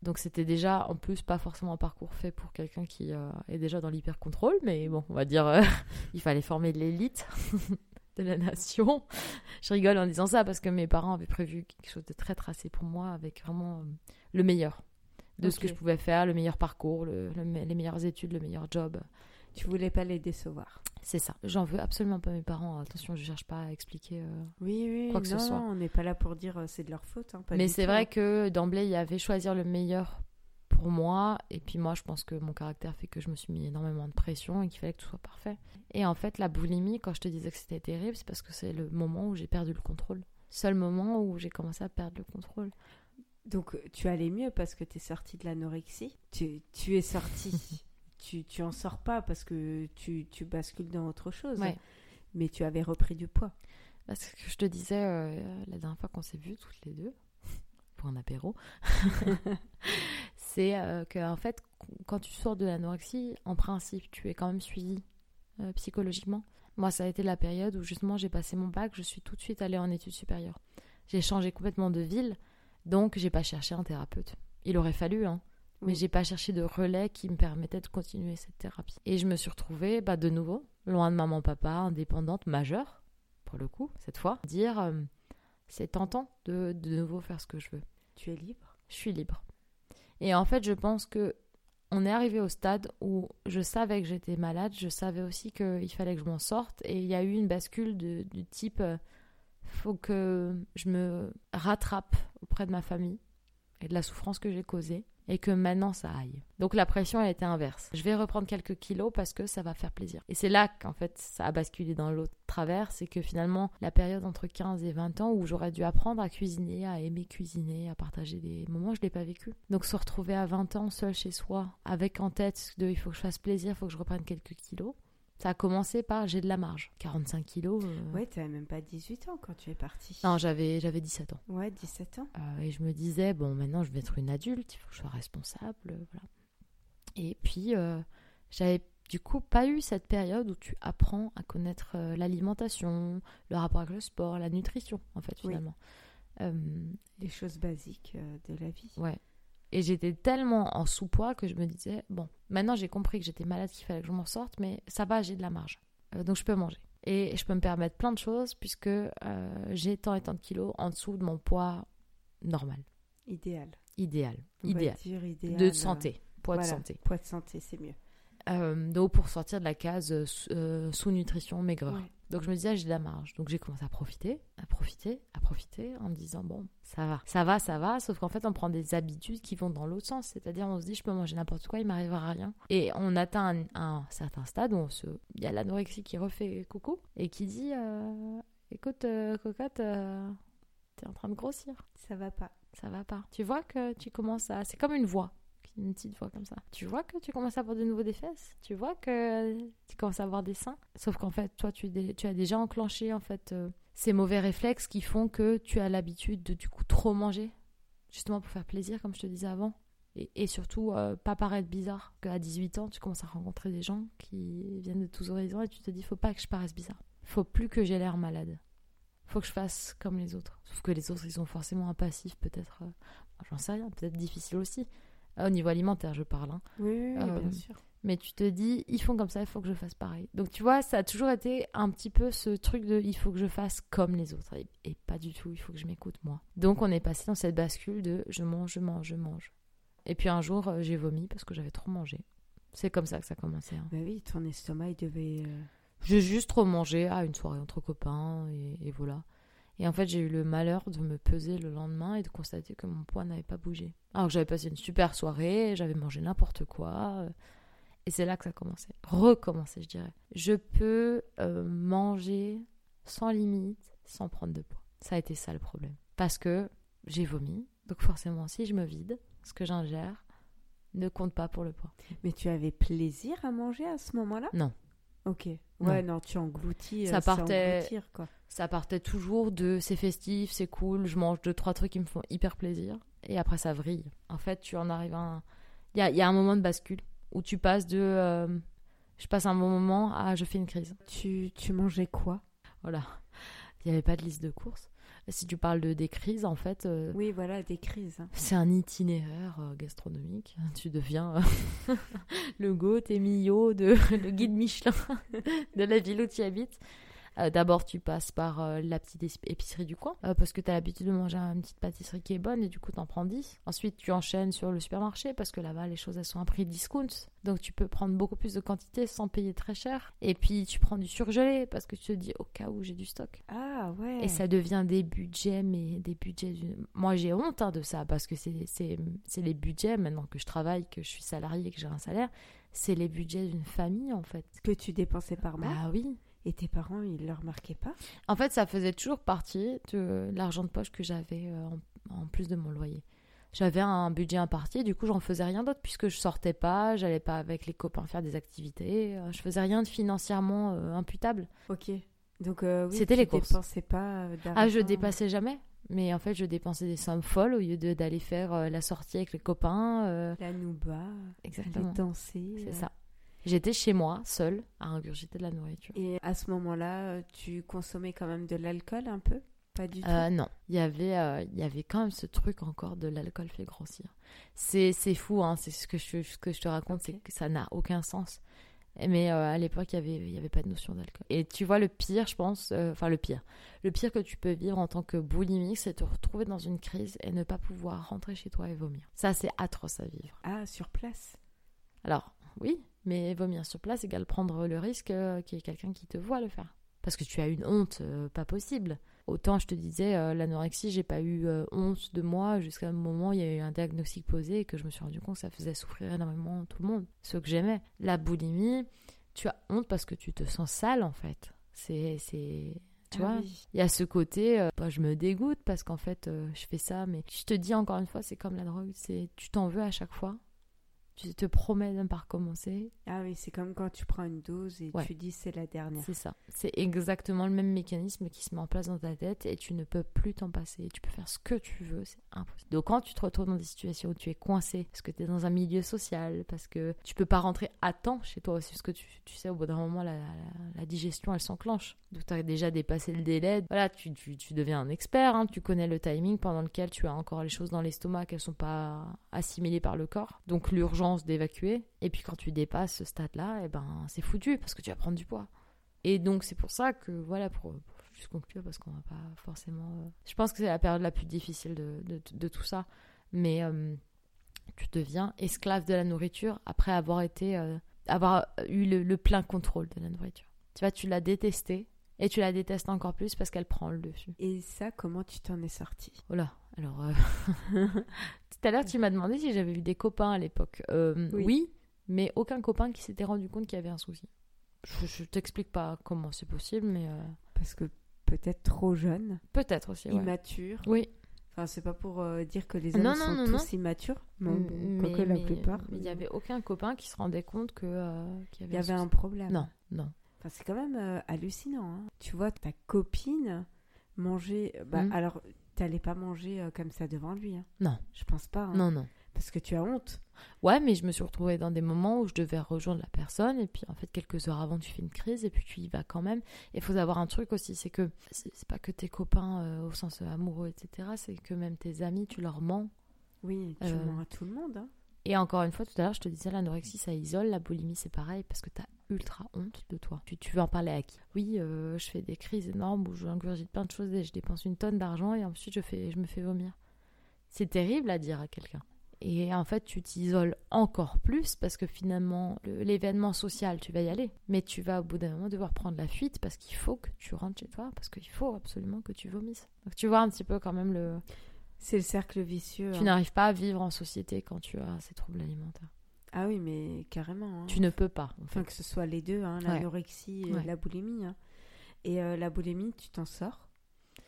Donc c'était déjà, en plus, pas forcément un parcours fait pour quelqu'un qui est déjà dans l'hyper-contrôle, mais bon, on va dire, il fallait former l'élite. de la nation. Je rigole en disant ça parce que mes parents avaient prévu quelque chose de très tracé pour moi avec vraiment euh, le meilleur de ce que je pouvais faire, le meilleur parcours, le, les meilleures études, le meilleur job. Tu voulais pas les décevoir. C'est ça. J'en veux absolument pas mes parents. Attention, je cherche pas à expliquer euh, oui, oui, quoi que ce soit. On n'est pas là pour dire euh, c'est de leur faute. Hein, Mais c'est vrai que d'emblée, il y avait choisir le meilleur pour moi. Et puis moi, je pense que mon caractère fait que je me suis mis énormément de pression et qu'il fallait que tout soit parfait. Et en fait, la boulimie, quand je te disais que c'était terrible, c'est parce que c'est le moment où j'ai perdu le contrôle. Seul moment où j'ai commencé à perdre le contrôle. Donc tu allais mieux parce que tu es sortie de l'anorexie? Tu, tu es sortie. tu, tu en sors pas parce que tu, tu bascules dans autre chose. Mais tu avais repris du poids. Parce que je te disais euh, la dernière fois qu'on s'est vus toutes les deux pour un apéro, c'est euh, que en fait, quand tu sors de l'anorexie, en principe, tu es quand même suivi euh, psychologiquement. Moi, ça a été la période où justement j'ai passé mon bac, je suis tout de suite allée en études supérieures. J'ai changé complètement de ville, donc j'ai pas cherché un thérapeute. Il aurait fallu, hein. Mais j'ai pas cherché de relais qui me permettait de continuer cette thérapie. Et je me suis retrouvée, bah, de nouveau, loin de maman, papa, indépendante, majeure, pour le coup, cette fois. Dire, euh, c'est tentant de de nouveau faire ce que je veux. Tu es libre? Je suis libre. Et en fait, je pense que on est arrivé au stade où je savais que j'étais malade, je savais aussi qu'il fallait que je m'en sorte, et il y a eu une bascule du type euh, faut que je me rattrape auprès de ma famille et de la souffrance que j'ai causée et que maintenant ça aille. Donc la pression a été inverse. Je vais reprendre quelques kilos parce que ça va faire plaisir. Et c'est là qu'en fait ça a basculé dans l'autre travers, c'est que finalement la période entre 15 et 20 ans où j'aurais dû apprendre à cuisiner, à aimer cuisiner, à partager des moments, je l'ai pas vécu. Donc se retrouver à 20 ans seul chez soi avec en tête de il faut que je fasse plaisir, il faut que je reprenne quelques kilos. Ça a commencé par j'ai de la marge. 45 kilos. Euh... Ouais, t'avais même pas 18 ans quand tu es partie. Non, j'avais, j'avais 17 ans. Ouais, 17 ans. Euh, et je me disais, bon, maintenant je vais être une adulte, il faut que je sois responsable. Voilà. Et puis, euh, j'avais du coup pas eu cette période où tu apprends à connaître euh, l'alimentation, le rapport avec le sport, la nutrition, en fait, finalement. Oui. Les choses basiques de la vie. Ouais. Et j'étais tellement en sous-poids que je me disais, bon, maintenant j'ai compris que j'étais malade, qu'il fallait que je m'en sorte, mais ça va, j'ai de la marge. Euh, donc je peux manger. Et je peux me permettre plein de choses puisque euh, j'ai tant et tant de kilos en dessous de mon poids normal. Idéal. Idéal. Idéal. idéal. De santé. Poids voilà. de santé. Poids de santé, c'est mieux. Euh, donc pour sortir de la case euh, sous-nutrition, maigreur. Ouais. Donc je me disais, j'ai de la marge. Donc j'ai commencé à profiter, à profiter, à profiter, en me disant, bon, ça va, ça va, ça va. Sauf qu'en fait, on prend des habitudes qui vont dans l'autre sens. C'est-à-dire, on se dit, je peux manger n'importe quoi, il m'arrivera rien. Et on atteint un, un, certain stade où on se... il y a l'anorexie qui refait coucou et qui dit, euh, écoute, euh, cocotte, euh, t'es en train de grossir. Ça va pas. Ça va pas. Tu vois que tu commences à... C'est comme une voix une petite voix comme ça. Tu vois que tu commences à avoir de nouveau des fesses Tu vois que tu commences à avoir des seins Sauf qu'en fait, toi, tu, as déjà enclenché en fait euh, ces mauvais réflexes qui font que tu as l'habitude de du coup trop manger, justement pour faire plaisir, comme je te disais avant. Et, et surtout, euh, pas paraître bizarre qu'à 18 ans, tu commences à rencontrer des gens qui viennent de tous horizons et tu te dis, faut pas que je paraisse bizarre. Faut plus que j'ai l'air malade. Faut que je fasse comme les autres. Sauf que les autres, ils ont forcément un passif, peut-être, euh, j'en sais rien, peut-être difficile aussi. Au niveau alimentaire, je parle. Hein. Oui, oui, oui euh, bien sûr. Mais tu te dis, ils font comme ça, il faut que je fasse pareil. Donc tu vois, ça a toujours été un petit peu ce truc de, il faut que je fasse comme les autres. Et, et pas du tout, il faut que je m'écoute moi. Donc on est passé dans cette bascule de, je mange, je mange, je mange. Et puis un jour, euh, j'ai vomi parce que j'avais trop mangé. C'est comme ça que ça a commencé. Hein. Bah oui, ton estomac, il devait... Euh... J'ai juste trop mangé à une soirée entre copains, et, et voilà. Et en fait, j'ai eu le malheur de me peser le lendemain et de constater que mon poids n'avait pas bougé. Alors que j'avais passé une super soirée, j'avais mangé n'importe quoi. Et c'est là que ça a commencé. Recommencer, je dirais. Je peux euh, manger sans limite, sans prendre de poids. Ça a été ça le problème. Parce que j'ai vomi. Donc forcément, si je me vide, ce que j'ingère ne compte pas pour le poids. Mais tu avais plaisir à manger à ce moment-là? Non. Ok. Ouais, non, non tu engloutis. Ça partait. Quoi. Ça partait toujours de c'est festif, c'est cool, je mange deux, trois trucs qui me font hyper plaisir. Et après, ça vrille. En fait, tu en arrives à un. Il y a, y a, un moment de bascule où tu passes de. Euh, je passe un bon moment à je fais une crise. Tu, tu mangeais quoi? Voilà. Il n'y avait pas de liste de courses. Si tu parles de des crises, en fait. Euh, oui, voilà, des crises. C'est un itinéraire euh, gastronomique. Tu deviens euh, le goût Emilio, de, le guide Michelin de la ville où tu habites. Euh, D'abord, tu passes par euh, la petite épicerie du coin euh, parce que tu as l'habitude de manger une petite pâtisserie qui est bonne et du coup, tu en prends 10. Ensuite, tu enchaînes sur le supermarché parce que là-bas, les choses elles sont à prix discount. Donc, tu peux prendre beaucoup plus de quantité sans payer très cher. Et puis, tu prends du surgelé parce que tu te dis au cas où j'ai du stock. Ah ouais. Et ça devient des budgets, mais des budgets. Moi, j'ai honte hein, de ça parce que c'est les budgets maintenant que je travaille, que je suis salarié, que j'ai un salaire. C'est les budgets d'une famille en fait. Que tu dépensais par mois Bah oui. Et tes parents, ils ne le remarquaient pas? En fait, ça faisait toujours partie de l'argent de poche que j'avais en, en, plus de mon loyer. J'avais un budget imparti, du coup, j'en faisais rien d'autre puisque je sortais pas, j'allais pas avec les copains faire des activités, je faisais rien de financièrement euh, imputable. Ok. Donc, euh, oui, c'était les courses. dépensais pas Ah, je dépassais jamais. Mais en fait, je dépensais des sommes folles au lieu d'aller faire euh, la sortie avec les copains. Euh... La nouba. Aller danser. C'est ça. J'étais chez moi, seule, à ingurgiter de la nourriture. Et à ce moment-là, tu consommais quand même de l'alcool un peu? Pas du tout? Euh, Non, il y avait, euh, il y avait quand même ce truc encore de l'alcool fait grossir. C'est, fou, hein, c'est ce que je, ce que je te raconte, okay. c'est que ça n'a aucun sens. Mais euh, à l'époque, il n'y avait, y avait pas de notion d'alcool. Et tu vois, le pire, je pense, enfin le pire, le pire que tu peux vivre en tant que boulimique, c'est te retrouver dans une crise et ne pas pouvoir rentrer chez toi et vomir. Ça, c'est atroce à vivre. Ah, sur place? Alors, oui, mais vomir sur place égale prendre le risque euh, qu'il y ait quelqu'un qui te voit le faire. Parce que tu as une honte euh, pas possible. Autant je te disais, euh, l'anorexie, j'ai pas eu honte de moi jusqu'à un moment où il y a eu un diagnostic posé et que je me suis rendu compte que ça faisait souffrir énormément tout le monde, ceux que j'aimais. La boulimie, tu as honte parce que tu te sens sale en fait. C'est. Tu ah vois, il y a ce côté, bah, je me dégoûte parce qu'en fait, je fais ça, mais je te dis encore une fois, c'est comme la drogue, c'est tu t'en veux à chaque fois tu te promets de ne pas recommencer. Ah oui, c'est comme quand tu prends une dose et tu dis c'est la dernière. C'est ça. C'est exactement le même mécanisme qui se met en place dans ta tête et tu ne peux plus t'en passer. Tu peux faire ce que tu veux, c'est impossible. Donc quand tu te retrouves dans des situations où tu es coincé, parce que tu es dans un milieu social, parce que tu peux pas rentrer à temps chez toi aussi, parce que tu, tu sais, au bout d'un moment, la, la, digestion, elle s'enclenche. Donc tu as déjà dépassé le délai. Voilà, tu, tu, tu deviens un expert, hein. tu connais le timing pendant lequel tu as encore les choses dans l'estomac qu'elles sont pas assimilées par le corps. Donc l'urgence d'évacuer. Et puis quand tu dépasses ce stade-là, et eh ben c'est foutu parce que tu vas prendre du poids. Et donc c'est pour ça que voilà pour, juste conclure parce qu'on va pas forcément. Euh, je pense que c'est la période la plus difficile de, de, tout ça. Mais euh, tu deviens esclave de la nourriture après avoir été euh, avoir eu le, plein contrôle de la nourriture. Tu vois, tu l'as détestée et tu la détestes encore plus parce qu'elle prend le dessus. Et ça, comment tu t'en es sorti Oh là, alors Tout à l'heure, tu m'as demandé si j'avais eu des copains à l'époque. Euh, oui. mais aucun copain qui s'était rendu compte qu'il y avait un souci. Je, t'explique pas comment c'est possible, mais. Euh, Parce que peut-être trop jeune. Peut-être aussi. Immature. Oui. Enfin, c'est pas pour euh, dire que les hommes sont tous immatures, mais, que la plupart. Mais il n'y avait aucun copain qui se rendait compte que qu'il y avait, un, problème. Non, non. Enfin, c'est quand même hallucinant. Hein. Tu vois ta copine manger. Bah, mmh. Alors, t'allais pas manger euh, comme ça devant lui. Hein. Non. Je pense pas. Hein. Non, non. Parce que tu as honte. Ouais, mais je me suis retrouvée dans des moments où je devais rejoindre la personne et puis en fait quelques heures avant tu fais une crise et puis tu y vas quand même. Il faut avoir un truc aussi, c'est que c'est pas que tes copains euh, au sens amoureux etc. C'est que même tes amis tu leur mens. Oui, tu euh, mens à tout le monde. Hein. Et encore une fois, tout à l'heure, je te disais, l'anorexie, ça isole, la boulimie, c'est pareil, parce que tu as ultra honte de toi. Tu, tu veux en parler à qui? Oui, euh, je fais des crises énormes où je ingurgite plein de choses et je dépense une tonne d'argent et ensuite je, fais, je me fais vomir. C'est terrible à dire à quelqu'un. Et en fait, tu t'isoles encore plus parce que finalement, l'événement social, tu vas y aller. Mais tu vas au bout d'un moment devoir prendre la fuite parce qu'il faut que tu rentres chez toi, parce qu'il faut absolument que tu vomisses. Donc tu vois un petit peu quand même le... C'est le cercle vicieux. Tu hein. n'arrives pas à vivre en société quand tu as ces troubles alimentaires. Ah oui, mais carrément. Hein. Tu ne peux pas. Enfin, que ce soit les deux, hein, l'anorexie et la boulimie. Et euh, la boulimie, tu t'en sors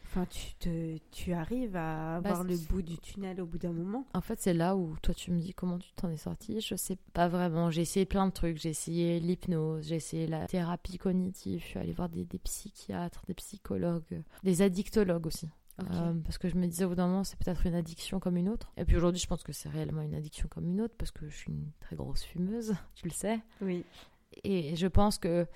Enfin, tu, te, tu arrives à bah, voir le bout du tunnel au bout d'un moment. En fait, c'est là où toi, tu me dis comment tu t'en es sorti. Je sais pas vraiment. J'ai essayé plein de trucs. J'ai essayé l'hypnose, j'ai essayé la thérapie cognitive. Je suis allée voir des, des psychiatres, des psychologues, des addictologues aussi. Euh, parce que je me disais au bout d'un moment, c'est peut-être une addiction comme une autre. Et puis aujourd'hui, je pense que c'est réellement une addiction comme une autre parce que je suis une très grosse fumeuse, tu le sais. Oui. Et je pense que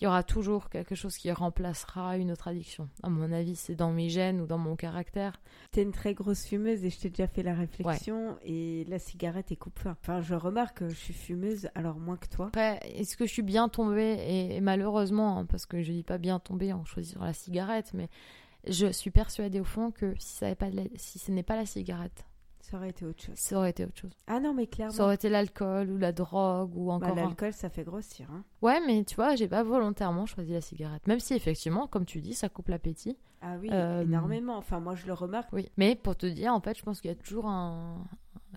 il y aura toujours quelque chose qui remplacera une autre addiction. À mon avis, c'est dans mes gènes ou dans mon caractère. Tu es une très grosse fumeuse et je t'ai déjà fait la réflexion et la cigarette est coupe-fin. Enfin, je remarque que je suis fumeuse alors moins que toi. Après, est-ce que je suis bien tombée? Et, malheureusement, hein, parce que je dis pas bien tombée en choisissant la cigarette, mais je suis persuadée au fond que si, ça pas si ce n'est pas la cigarette, ça aurait été autre chose. Ça aurait été autre chose. Ah non, mais clairement. Ça aurait été l'alcool ou la drogue ou bah, encore. l'alcool, ça fait grossir. Hein. Ouais, mais tu vois, j'ai pas volontairement choisi la cigarette. Même si effectivement, comme tu dis, ça coupe l'appêt. Ah oui, euh, énormément. Enfin, moi, je le remarque. Oui, mais pour te dire, en fait, je pense qu'il y a toujours un...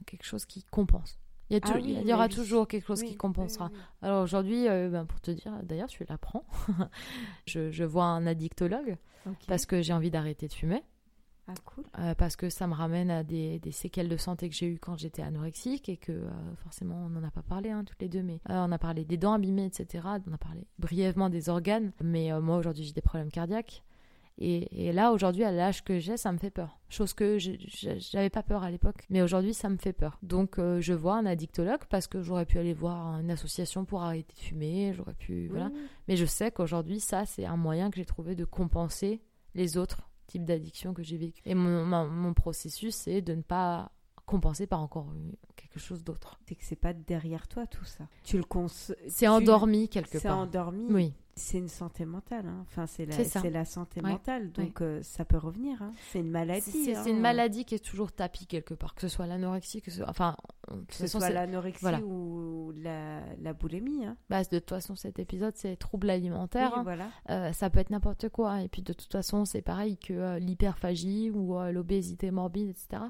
quelque chose qui compense. Il y, a ah il y aura toujours quelque chose qui compensera. Alors aujourd'hui, euh, ben, pour te dire, d'ailleurs, tu l'apprends. je, je vois un addictologue parce que j'ai envie d'arrêter de fumer. Ah, cool. Euh, parce que ça me ramène à des, des séquelles de santé que j'ai eues quand j'étais anorexique et que euh, forcément on n'en a pas parlé hein, toutes les deux, mais on a parlé des dents abîmées, etc. On a parlé brièvement des organes, mais moi aujourd'hui j'ai des problèmes cardiaques. Et, là, aujourd'hui, à l'âge que j'ai, ça me fait peur. Chose que j'avais pas peur à l'époque. Mais aujourd'hui, ça me fait peur. Donc, euh, je vois un addictologue parce que j'aurais pu aller voir une association pour arrêter de fumer. J'aurais pu. Voilà. Mais je sais qu'aujourd'hui, ça, c'est un moyen que j'ai trouvé de compenser les autres types d'addictions que j'ai vécu. Et mon, mon processus, c'est de ne pas compenser par encore quelque chose d'autre. C'est que c'est pas derrière toi tout ça. Tu le cons. C'est endormi quelque part. C'est endormi. Oui. C'est une santé mentale. Hein. Enfin, c'est la, la santé mentale. Donc, euh, ça peut revenir. Hein. C'est une maladie. C'est hein. une maladie qui est toujours tapie quelque part. Que ce soit l'anorexie, que ce soit. Enfin, que ce soit l'anorexie ou la, boulimie. Hein. Bah, de toute façon, cet épisode, c'est troubles alimentaires. Hein. voilà. Euh, ça peut être n'importe quoi. Et puis, de toute façon, c'est pareil que euh, l'hyperphagie ou l'obésité morbide, etc.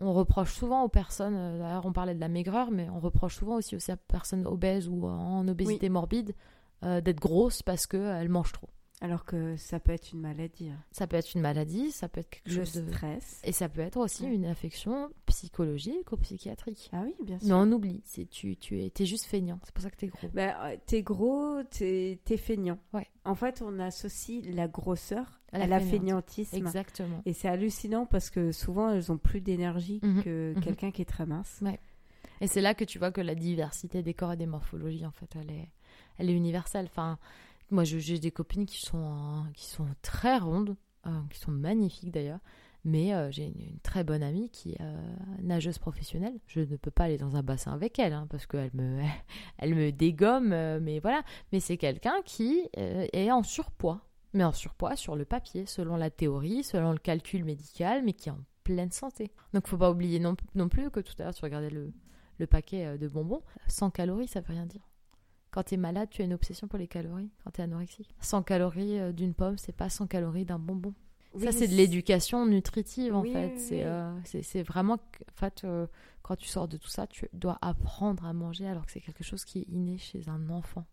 On reproche souvent aux personnes, d'ailleurs, on parlait de la maigreur, mais on reproche souvent aussi aux personnes obèses ou en obésité morbide d'être grosses parce qu'elles mangent trop. Alors que ça peut être une maladie. Hein. Ça peut être une maladie, ça peut être quelque le chose de... stress. Et ça peut être aussi une affection psychologique ou psychiatrique. Ah oui, bien sûr. Mais on oublie, c'est tu, tu es, es juste feignant, c'est pour ça que tu es gros. Bah, euh, t'es gros, t'es es feignant. Ouais. En fait, on associe la grosseur à la, feignantisme. Exactement. Et c'est hallucinant parce que souvent, elles ont plus d'énergie mhm. que mhm. quelqu'un qui est très mince. Ouais. Et c'est là que tu vois que la diversité des corps et des morphologies, en fait, elle est, elle est universelle. Enfin, moi, j'ai des copines qui sont, qui sont très rondes, euh, qui sont magnifiques d'ailleurs. Mais euh, j'ai une, très bonne amie qui est euh, nageuse professionnelle. Je ne peux pas aller dans un bassin avec elle hein, parce qu'elle me, elle me dégomme. mais voilà. Mais c'est quelqu'un qui est en surpoids. Mais en surpoids sur le papier, selon la théorie, selon le calcul médical, mais qui est en pleine santé. Donc faut pas oublier non, non plus que tout à l'heure tu regardais le, le paquet de bonbons. 100 calories, ça veut rien dire. Quand tu es malade, tu as une obsession pour les calories, quand tu es anorexique. 100 calories euh, d'une pomme, c'est pas 100 calories d'un bonbon. ça, c'est de l'éducation nutritive, en fait. Euh, c'est vraiment, en fait, euh, quand tu sors de tout ça, tu dois apprendre à manger alors que c'est quelque chose qui est inné chez un enfant.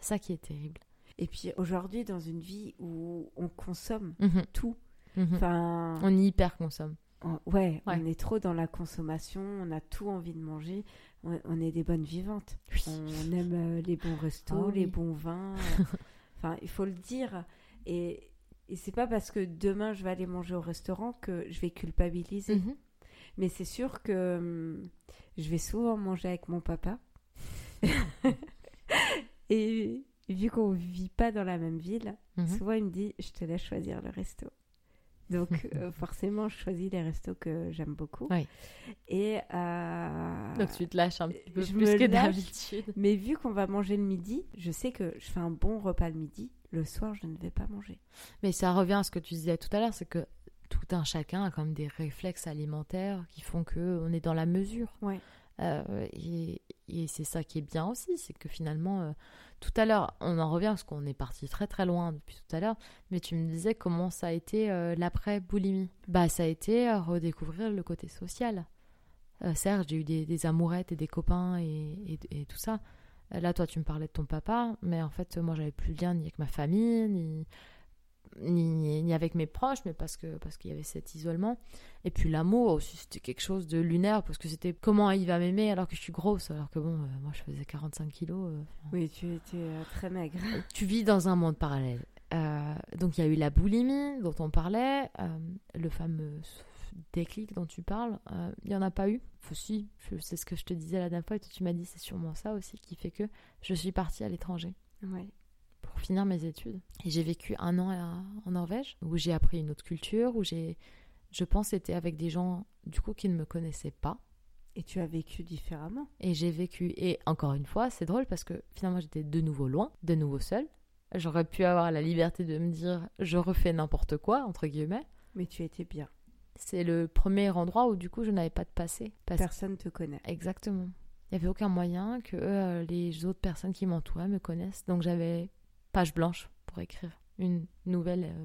C'est ça qui est terrible. Et puis aujourd'hui, dans une vie où on consomme mhm. tout, mhm. enfin, on hyper consomme. Ouais, on est trop dans la consommation, on a tout envie de manger, on, est des bonnes vivantes. On aime euh, les bons restos, ah les bons vins. enfin, il faut le dire. Et, et c'est pas parce que demain je vais aller manger au restaurant que je vais culpabiliser. Mhm. Mais c'est sûr que hum, je vais souvent manger avec mon papa. et vu qu'on vit pas dans la même ville, mhm. souvent il me dit je te laisse choisir le resto. Donc euh, forcément, je choisis les restos que j'aime beaucoup. Et euh, donc tu te lâches un petit peu plus que d'habitude. Mais vu qu'on va manger le midi, je sais que je fais un bon repas le midi. Le soir, je ne vais pas manger. Mais ça revient à ce que tu disais tout à l'heure, c'est que tout un chacun a comme des réflexes alimentaires qui font que on est dans la mesure. Ouais. Euh, et, et c'est ça qui est bien aussi, c'est que finalement, tout à l'heure, on en revient parce qu'on est parti très très loin depuis tout à l'heure, mais tu me disais comment ça a été euh, l'après-boulimie. Bah, ça a été euh, redécouvrir le côté social. Euh, certes, j'ai eu des, amourettes et des copains et, tout ça. Là, toi, tu me parlais de ton papa, mais en fait, moi, j'avais plus de lien ni avec ma famille, ni ni, ni, avec mes proches, mais parce que parce qu'il y avait cet isolement. Et puis l'amour aussi, c'était quelque chose de lunaire, parce que c'était comment il va m'aimer alors que je suis grosse, alors que bon, euh, moi je faisais 45 kilos. Euh, oui, tu étais euh, très maigre. tu vis dans un monde parallèle. donc il y a eu la boulimie dont on parlait, le fameux déclic dont tu parles, il n'y en a pas eu. Enfin, si, c'est ce que je te disais la dernière fois, et tu m'as dit c'est sûrement ça aussi qui fait que je suis partie à l'étranger. Finir mes études. Et j'ai vécu un an en Norvège, où j'ai appris une autre culture, où j'ai, je pense, été avec des gens, du coup, qui ne me connaissaient pas. Et tu as vécu différemment. Et j'ai vécu, et encore une fois, c'est drôle parce que finalement, j'étais de nouveau loin, de nouveau seule. J'aurais pu avoir la liberté de me dire, je refais n'importe quoi, entre guillemets. Mais tu étais bien. C'est le premier endroit où, du coup, je n'avais pas de passé. Personne ne te connaît. Exactement. Il n'y avait aucun moyen que euh, les autres personnes qui m'entouraient me connaissent. Donc j'avais page blanche pour écrire une nouvelle, euh,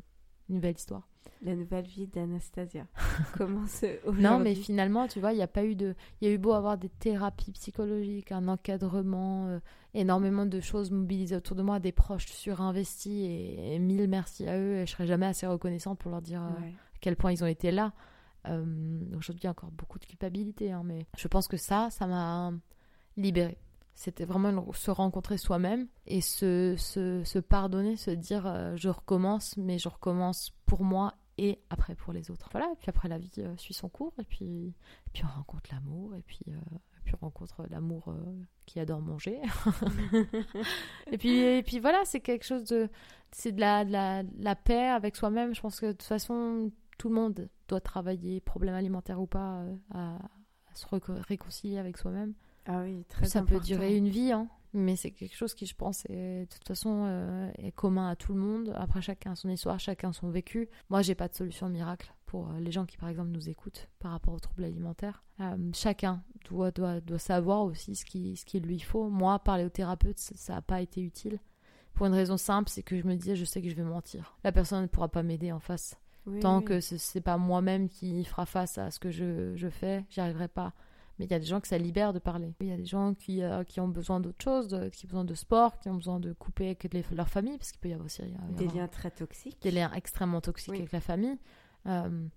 nouvelle histoire. La nouvelle vie d'Anastasia commence aujourd'hui. Non, mais finalement, tu vois, il n'y a pas eu de. Il y a eu beau avoir des thérapies psychologiques, un encadrement, euh, énormément de choses mobilisées autour de moi, des proches surinvestis et, mille merci à eux. Et je serai jamais assez reconnaissante pour leur dire euh, à quel point ils ont été là. Aujourd'hui, il y a encore beaucoup de culpabilité, hein, mais je pense que ça, ça m'a libérée. C'était vraiment se rencontrer soi-même et se, se, pardonner, se dire euh, je recommence, mais je recommence pour moi et après pour les autres. Voilà, et puis après la vie euh, suit son cours et puis, puis on rencontre l'amour et puis, euh, puis on rencontre l'amour qui adore manger. et, puis, et puis voilà, c'est quelque chose de... C'est de la, la, la paix avec soi-même. Je pense que de toute façon, tout le monde doit travailler, problème alimentaire ou pas, à, à se réconcilier avec soi-même. Ah oui, très Ça peut durer une vie, hein, mais c'est quelque chose qui, je pense, est, de toute façon, euh, est commun à tout le monde. Après, chacun son histoire, chacun son vécu. Moi, j'ai pas de solution miracle pour les gens qui, par exemple, nous écoutent par rapport aux troubles alimentaires. chacun doit, doit, doit savoir aussi ce qu'il ce qu'il lui faut. Moi, parler au thérapeute, ça n'a pas été utile. Pour une raison simple, c'est que je me disais, je sais que je vais mentir. La personne ne pourra pas m'aider en face. Tant que ce n'est pas moi-même qui fera face à ce que je, je fais, j'y arriverai pas. Mais il y a des gens que ça libère de parler. Il y a des gens qui, euh, qui ont besoin d'autre chose, qui ont besoin de sport, qui ont besoin de couper avec leur famille, parce qu'il peut y avoir aussi des liens très toxiques. Des liens extrêmement toxiques avec la famille. Euh,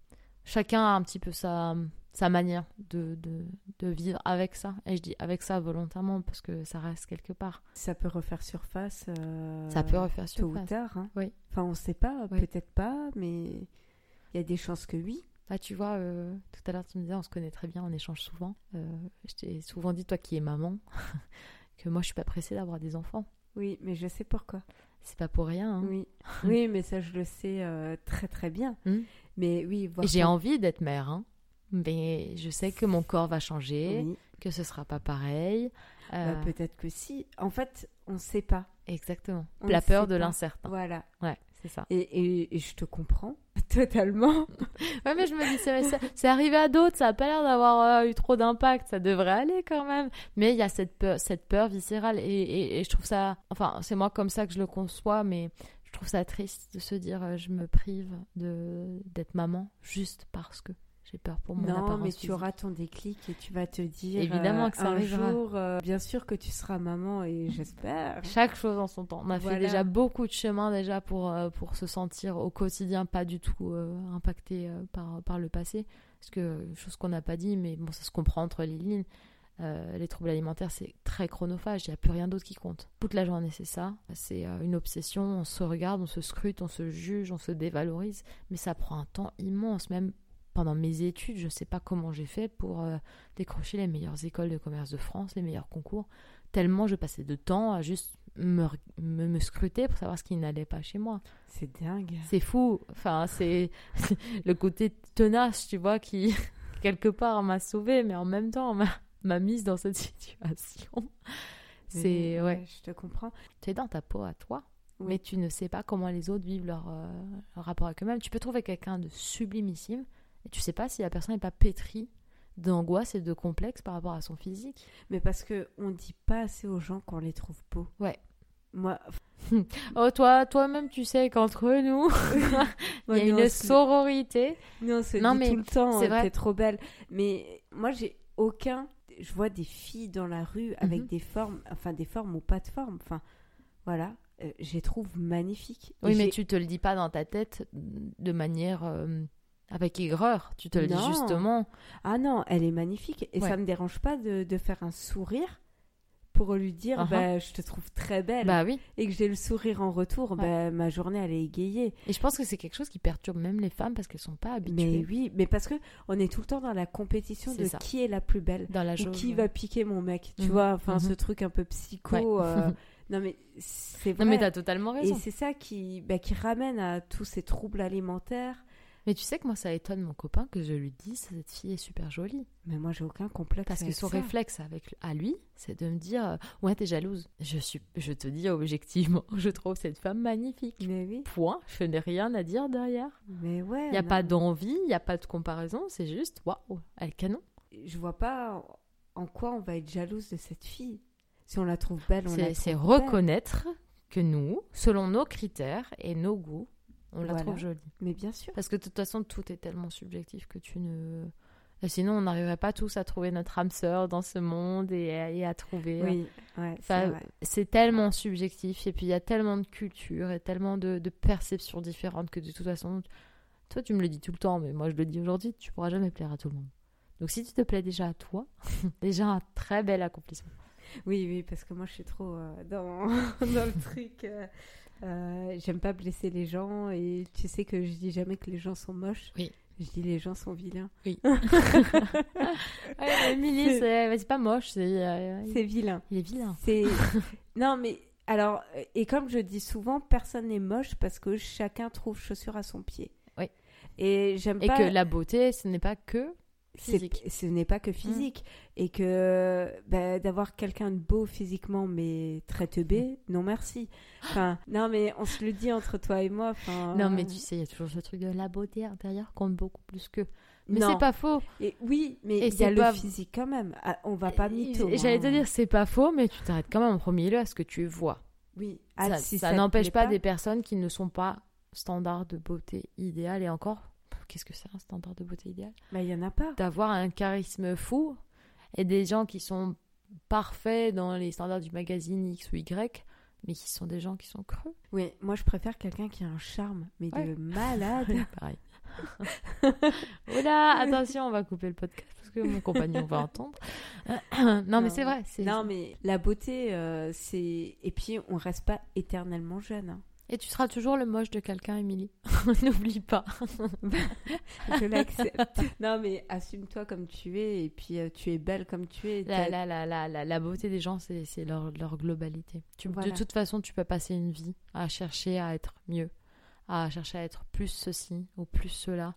chacun a un petit peu sa, sa manière de, de, de, vivre avec ça. Et je dis avec ça volontairement, parce que ça reste quelque part. Ça peut refaire surface. Euh, ça peut refaire surface. Tôt ou tard. Hein. Oui. Enfin, on ne sait pas, peut-être pas, mais il y a des chances que oui. Ah, tu vois, euh, tout à l'heure, tu me disais, on se connaît très bien, on échange souvent. Euh, je t'ai souvent dit, toi qui es maman, que moi, je suis pas pressée d'avoir des enfants. Oui, mais je sais pourquoi. C'est pas pour rien. Hein. Oui. oui, mais ça, je le sais euh, très, très bien. Hmm. Mais oui, J'ai envie d'être mère, hein. mais je sais que mon corps va changer, que ce sera pas pareil. Bah, peut-être que si. En fait, on ne sait pas. Exactement. La peur de l'incertain. Voilà. Ouais, c'est ça. Et, et, je te comprends totalement. ouais, mais je me dis, c'est arrivé à d'autres, ça n'a pas l'air d'avoir euh, eu trop d'impact, ça devrait aller quand même. Mais il y a cette peur, cette peur viscérale et, et je trouve ça, enfin, c'est moi comme ça que je le conçois, mais je trouve ça triste de se dire, euh, je me prive d'être maman juste parce que. J'ai peur pour mon Non, mais tu auras ton déclic et tu vas te dire. Évidemment que ça un arrivera. jour, euh, bien sûr que tu seras maman et j'espère. Chaque chose en son temps. On a fait déjà beaucoup de chemin déjà pour, euh, pour se sentir au quotidien pas du tout euh, impacté par, par le passé. Parce que, chose qu'on n'a pas dit, mais bon, ça se comprend entre les lignes. les troubles alimentaires, c'est très chronophage, il n'y a plus rien d'autre qui compte. Toute la journée, c'est ça. C'est une obsession, on se regarde, on se scrute, on se juge, on se dévalorise, mais ça prend un temps immense, même pendant mes études, je ne sais pas comment j'ai fait pour euh, décrocher les meilleures écoles de commerce de France, les meilleurs concours, tellement je passais de temps à juste me, me, scruter pour savoir ce qui n'allait pas chez moi. C'est dingue. C'est fou. Enfin, c'est le côté tenace, tu vois, qui quelque part m'a sauvé, mais en même temps m'a mise dans cette situation. C'est ouais. Je te comprends. Tu es dans ta peau à toi. Mais tu ne sais pas comment les autres vivent leur, euh, leur rapport avec eux-mêmes. Tu peux trouver quelqu'un de sublimissime, et tu sais pas si la personne n'est pas pétrie d'angoisse et de complexe par rapport à son physique. Mais parce que on dit pas assez aux gens qu'on les trouve beaux. Ouais. Moi. oh toi, toi-même, tu sais qu'entre nous, il y a une sororité. Non, on se non, dit mais tout le temps. C'est. T'es trop belle. Mais moi, j'ai aucun. Je vois des filles dans la rue avec mhm. des formes, enfin des formes ou pas de forme. Enfin, voilà. Euh, je les trouve magnifiques. Oui, mais tu te le dis pas dans ta tête de manière. Euh, avec aigreur, tu te le dis justement. Ah non, elle est magnifique et ça me dérange pas de, de, faire un sourire pour lui dire uh-huh. bah, je te trouve très belle. Bah oui. Et que j'ai le sourire en retour, bah, ma journée elle est égayée. Et je pense que c'est quelque chose qui perturbe même les femmes parce qu'elles sont pas habituées. Mais oui, mais parce que on est tout le temps dans la compétition de qui est la plus belle dans la ou qui va piquer mon mec. Tu mhm. vois, enfin ce mhm. truc un peu psycho. Euh, non mais c'est vrai. Non mais t'as totalement raison. Et c'est ça qui, bah, qui ramène à tous ces troubles alimentaires mais tu sais que moi, ça étonne mon copain que je lui dise cette fille est super jolie. Mais moi, j'ai aucun complexe. Parce que son réflexe avec, à lui, c'est de me dire euh, Ouais, t'es jalouse. Je, suis, je te dis objectivement, je trouve cette femme magnifique. Mais oui. Point. Je n'ai rien à dire derrière. Mais ouais. Il n'y a pas d'envie, il n'y a pas de comparaison. C'est juste Waouh, elle est canon. Je vois pas en quoi on va être jalouse de cette fille. Si on la trouve belle, on la trouve C'est reconnaître que nous, selon nos critères et nos goûts, on la trouve jolie. Mais bien sûr. Parce que de toute façon, tout est tellement subjectif que tu ne. sinon, on n'arriverait pas tous à trouver notre âme sœur dans ce monde et, à trouver. Oui, ouais, c'est tellement subjectif. Et puis, il y a tellement de cultures et tellement de, perceptions différentes que de toute façon, toi, tu me le dis tout le temps, mais moi, je le dis aujourd'hui, tu pourras jamais plaire à tout le monde. Donc, si tu te plais déjà à toi, déjà un très bel accomplissement. Oui, oui, parce que moi, je suis trop euh, dans, dans le truc. Euh, euh, j'aime pas blesser les gens et tu sais que je dis jamais que les gens sont moches. Oui. Je dis les gens sont vilains. Oui. ouais, c'est pas moche, c'est. Euh, c'est vilain. Il est vilain. C'est. non, mais alors, et comme je dis souvent, personne n'est moche parce que chacun trouve chaussure à son pied. Oui. Et j'aime pas. Et que la beauté, ce n'est pas que ce n'est pas que mm. physique. Et que bah, d'avoir quelqu'un de beau physiquement, mais très teubé, mm. non merci. Enfin, non, mais on se le dit entre toi et moi. Non, mais tu sais, il y a toujours ce truc de la beauté intérieure compte beaucoup plus que. Mais c'est pas faux. Et oui, mais il y a le physique quand même. Ah, on va pas mytho. J'allais te hein. dire, c'est pas faux, mais tu t'arrêtes quand même en premier lieu à ce que tu vois. Oui. Ah, ça, n'empêche pas, des personnes qui ne sont pas standard de beauté idéal et encore qu'est-ce que c'est un standard de beauté idéal? Mais bah, il y en a pas. D'avoir un charisme fou et des gens qui sont parfaits dans les standards du magazine X ou Y, mais qui sont des gens qui sont creux. Oui, moi je préfère quelqu'un qui a un charme, mais de malade. Pareil. Oula, attention, on va couper le podcast parce que mon compagnon va entendre. non, mais c'est vrai. Non, mais la beauté, euh, c'est. Et puis, on reste pas éternellement jeune. Hein. Et tu seras toujours le moche de quelqu'un, Émilie. N'oublie pas. je l'accepte. non, mais assume-toi comme tu es et puis euh, tu es belle comme tu es. La, la, la, la, la beauté des gens, c'est leur, leur, globalité. Tu, De toute façon, tu peux passer une vie à chercher à être mieux, à chercher à être plus ceci ou plus cela.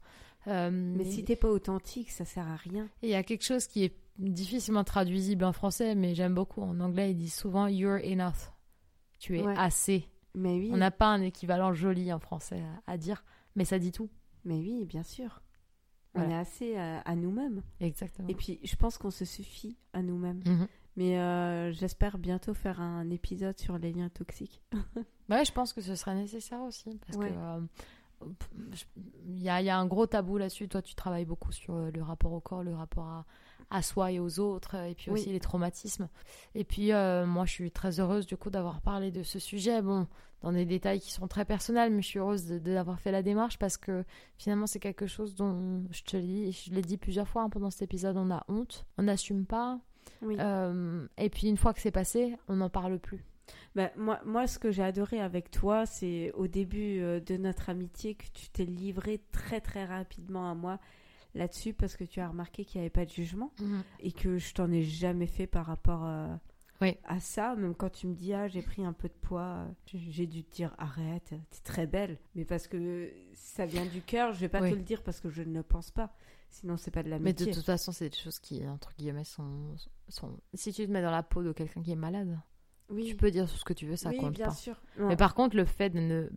Euh, mais, si t'es pas authentique, ça sert à rien. Il y a quelque chose qui est difficilement traduisible en français, mais j'aime beaucoup. En anglais, ils disent souvent You're enough. Tu es assez mais oui. On n'a pas un équivalent joli en français à, dire, mais ça dit tout. Mais oui, bien sûr. On est assez à, nous-mêmes. Exactement. Et puis, je pense qu'on se suffit à nous-mêmes. Mhm. Mais euh, j'espère bientôt faire un épisode sur les liens toxiques. ouais, je pense que ce sera nécessaire aussi. Parce que. Euh, il y, a, y, a, un gros tabou là-dessus. Toi, tu travailles beaucoup sur euh, le rapport au corps, le rapport à, à soi et aux autres, et puis aussi les traumatismes. Et puis, euh, moi, je suis très heureuse du coup d'avoir parlé de ce sujet. Bon, dans des détails qui sont très personnels, mais je suis heureuse d'avoir fait la démarche parce que finalement, c'est quelque chose dont je te je l'ai dit plusieurs fois hein, pendant cet épisode, on a honte, on n'assume pas. Euh, et puis, une fois que c'est passé, on n'en parle plus. Ben, moi, moi, ce que j'ai adoré avec toi, c'est au début euh, de notre amitié que tu t'es livré très très rapidement à moi là-dessus parce que tu as remarqué qu'il n'y avait pas de jugement mhm. et que je t'en ai jamais fait par rapport euh, à ça. Même quand tu me dis ah j'ai pris un peu de poids, j'ai dû te dire arrête, t'es très belle. Mais parce que ça vient du cœur, je vais pas te le dire parce que je ne pense pas. Sinon c'est pas de la Mais de toute façon c'est des choses qui entre guillemets sont, sont... Si tu te mets dans la peau de quelqu'un qui est malade, oui. tu peux dire tout ce que tu veux, ça oui, compte bien Sûr. Mais par contre le fait de ne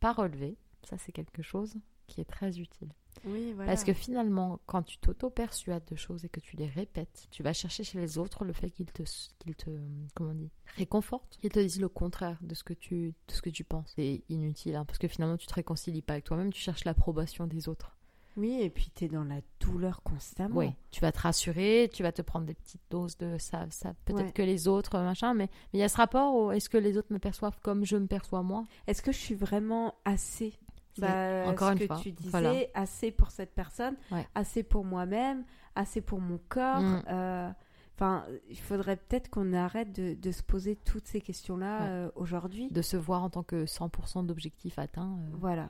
pas relever, ça c'est quelque chose qui est très utile. Parce que finalement, quand tu t'auto-persuades de choses et que tu les répètes, tu vas chercher chez les autres le fait qu'ils te, qu'ils te, comment on dit, réconfortent, qu'ils te disent le contraire de ce que tu, de ce que tu penses. C'est inutile, hein, parce que finalement, tu te réconcilies pas avec toi-même, tu cherches l'approbation des autres. Oui, et puis tu es dans la douleur constamment. Oui, tu vas te rassurer, tu vas te prendre des petites doses de ça, ça peut-être que les autres, machin, mais il y a ce rapport est-ce que les autres me perçoivent comme je me perçois moi? Est-ce que je suis vraiment assez bah, Encore ce que tu disais, assez pour cette personne, assez pour moi-même, assez pour mon corps. Mm. Euh, enfin, il faudrait peut-être qu'on arrête de, se poser toutes ces questions-là euh, aujourd'hui. De se voir en tant que 100% d'objectifs atteints. Euh. Voilà.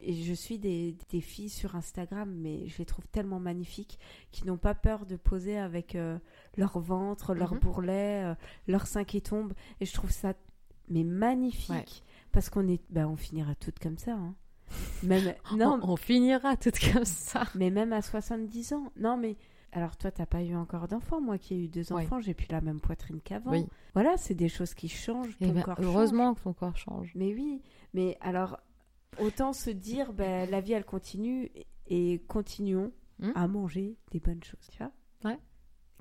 Et je suis des, des, filles sur Instagram, mais je les trouve tellement magnifiques, qui n'ont pas peur de poser avec leur ventre, leur mm-hmm. bourrelet, leur sein qui tombe. Et je trouve ça mais magnifique. Parce qu'on est, ben, on finira toutes comme ça. Hein. Même, non, on, finira tout comme ça. Mais même à 70 ans. Non, mais alors toi, t'as pas eu encore d'enfant. Moi qui ai eu deux enfants, j'ai plus la même poitrine qu'avant. Voilà, c'est des choses qui changent. Eh ben, heureusement que ton corps change. Mais oui, mais alors autant se dire, ben, la vie elle continue et continuons hmm? à manger des bonnes choses, tu vois? Ouais.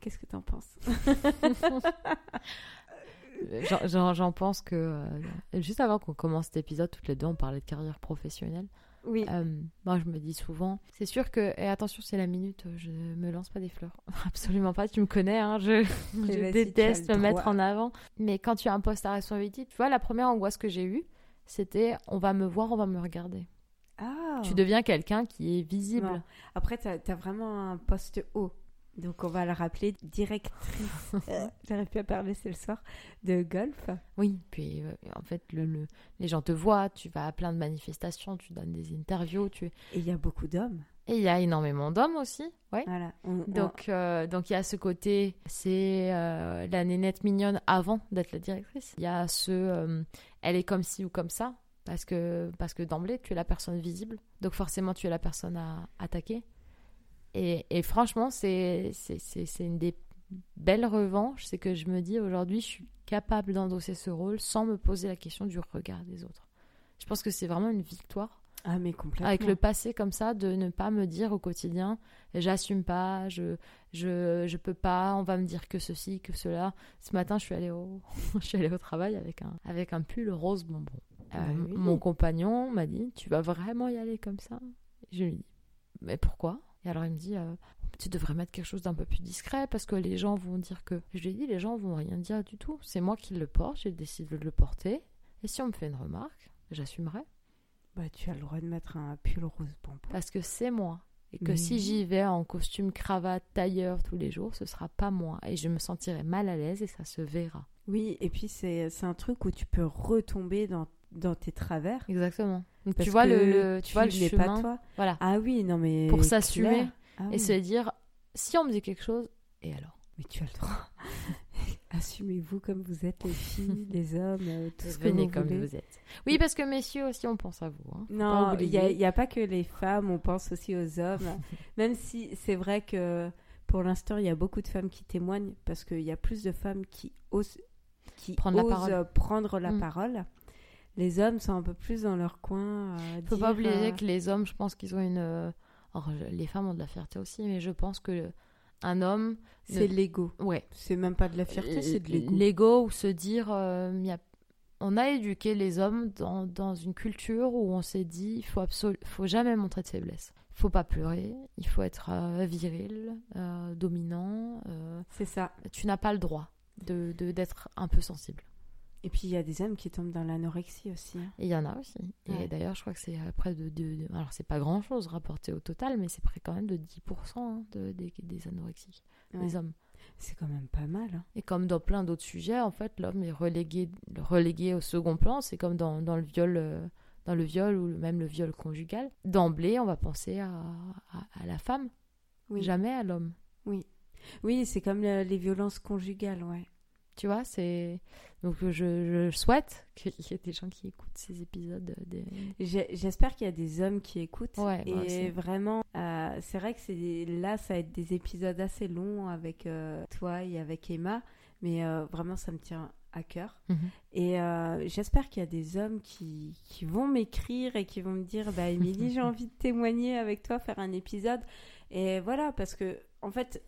Qu'est-ce que t'en penses? J'en pense que euh, juste avant qu'on commence cet épisode, toutes les deux, on parlait de carrière professionnelle. Oui. Euh, moi, je me dis souvent, c'est sûr que, et attention, c'est la minute, je me lance pas des fleurs. Absolument pas, tu me connais, hein, je, je déteste me mettre en avant. Mais quand tu as un poste à responsabilité, tu vois, la première angoisse que j'ai eue, c'était on va me voir, on va me regarder. Ah. Tu deviens quelqu'un qui est visible. Après, tu as, as, vraiment un poste haut. Donc on va la rappeler directrice, euh, j'arrive plus à parler, c'est le soir, de golf. Oui, puis euh, en fait le, les gens te voient, tu vas à plein de manifestations, tu donnes des interviews. Tu... Et il y a beaucoup d'hommes. Et il y a énormément d'hommes aussi, ouais. Voilà. donc euh, donc il y a ce côté, c'est la nénette mignonne avant d'être la directrice. Il y a ce, elle est comme ci ou comme ça, parce que parce que d'emblée tu es la personne visible, donc forcément tu es la personne à attaquer. Et, et franchement, c'est une des belles revanches. C'est que je me dis aujourd'hui, je suis capable d'endosser ce rôle sans me poser la question du regard des autres. Je pense que c'est vraiment une victoire. Ah, mais complètement. Avec le passé comme ça, de ne pas me dire au quotidien, j'assume pas, je, je, je peux pas, on va me dire que ceci, que cela. Ce matin, je suis allée au, je suis allée au travail avec un, avec un pull rose bonbon. Euh, ah mon compagnon m'a dit, tu vas vraiment y aller comme ça? Je lui ai dit, mais pourquoi? Et alors il me dit, euh, tu devrais mettre quelque chose d'un peu plus discret parce que les gens vont dire que. Je lui ai dit, les gens vont rien dire du tout. C'est moi qui le porte, j'ai décidé de le porter. Et si on me fait une remarque, j'assumerai. Bah, tu as le droit de mettre un pull rose bonbon. Parce que c'est moi. Et que si j'y vais en costume, cravate, tailleur tous les jours, ce sera pas moi. Et je me sentirai mal à l'aise et ça se verra. Oui, et puis c'est un truc où tu peux retomber dans, dans tes travers. Exactement. tu vois le, tu, vois le chemin. Pas toi. Voilà. Ah oui, non mais. Pour s'assumer ah et se dire si on me dit quelque chose, et alors? Mais tu as le droit. Assumez-vous comme vous êtes, les filles, les hommes, euh, tout ce Venez comme vous êtes. Oui, parce que messieurs aussi, on pense à vous. Hein. Non, il n'y a, pas que les femmes, on pense aussi aux hommes. Même si c'est vrai que pour l'instant, il y a beaucoup de femmes qui témoignent, parce qu'il y a plus de femmes qui osent, qui prendre osent la prendre la mm. parole. Les hommes sont un peu plus dans leur coin. Il ne faut pas oublier euh, que les hommes, je pense qu'ils ont une... Euh, les femmes ont de la fierté aussi, mais je pense que un homme. C'est l'ego. Ouais. C'est même pas de la fierté, c'est de l'ego. L'ego ou se dire. Euh, y a... On a éduqué les hommes dans, dans une culture où on s'est dit il faut, faut jamais montrer de faiblesse. Il faut pas pleurer, il faut être euh, viril, euh, dominant. c'est ça. Tu n'as pas le droit de d'être un peu sensible. Et puis il y a des hommes qui tombent dans l'anorexie aussi. Hein. il y en a aussi. Et d'ailleurs, je crois que c'est près de, de, Alors, c'est pas grand chose rapporté au total, mais c'est près quand même de 10% hein, de, des, des, anorexiques, les hommes. C'est quand même pas mal. Hein. Et comme dans plein d'autres sujets, en fait, l'homme est relégué, relégué au second plan. C'est comme dans, dans, le viol. Euh, dans le viol ou même le viol conjugal, d'emblée, on va penser à, à, la femme, jamais à l'homme. Oui, oui, c'est comme les violences conjugales, ouais. Tu vois, c'est. Donc je, souhaite qu'il y ait des gens qui écoutent ces épisodes. J'espère qu'il y a des hommes qui écoutent. et vraiment, euh, c'est vrai que c'est là, ça va être des épisodes assez longs avec euh, toi et avec Emma. Mais euh, vraiment, ça me tient à cœur. Mhm. Et j'espère qu'il y a des hommes qui, qui vont m'écrire et qui vont me dire Bah, Émilie, j'ai envie de témoigner avec toi, faire un épisode. Et voilà, parce que, en fait,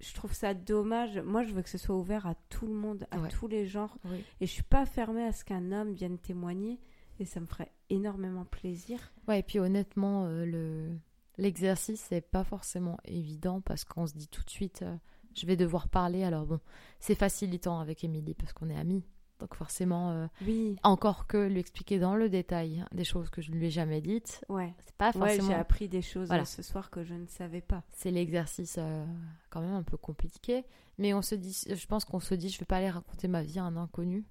je trouve ça dommage. Moi, je veux que ce soit ouvert à tout le monde, à tous les genres. Et je suis pas fermée à ce qu'un homme vienne témoigner. Et ça me ferait énormément plaisir. Ouais, et puis honnêtement, euh, le l'exercice, c'est pas forcément évident parce qu'on se dit tout de suite, euh, je vais devoir parler. Alors bon, c'est facilitant avec Émilie parce qu'on est amis. Donc forcément, euh, oui. encore que lui expliquer dans le détail des choses que je ne lui ai jamais dites. Ouais. C'est pas forcément. j'ai appris des choses euh, ce soir que je ne savais pas. C'est l'exercice euh, quand même un peu compliqué, mais on se dit, je pense qu'on se dit, je vais pas aller raconter ma vie à un inconnu.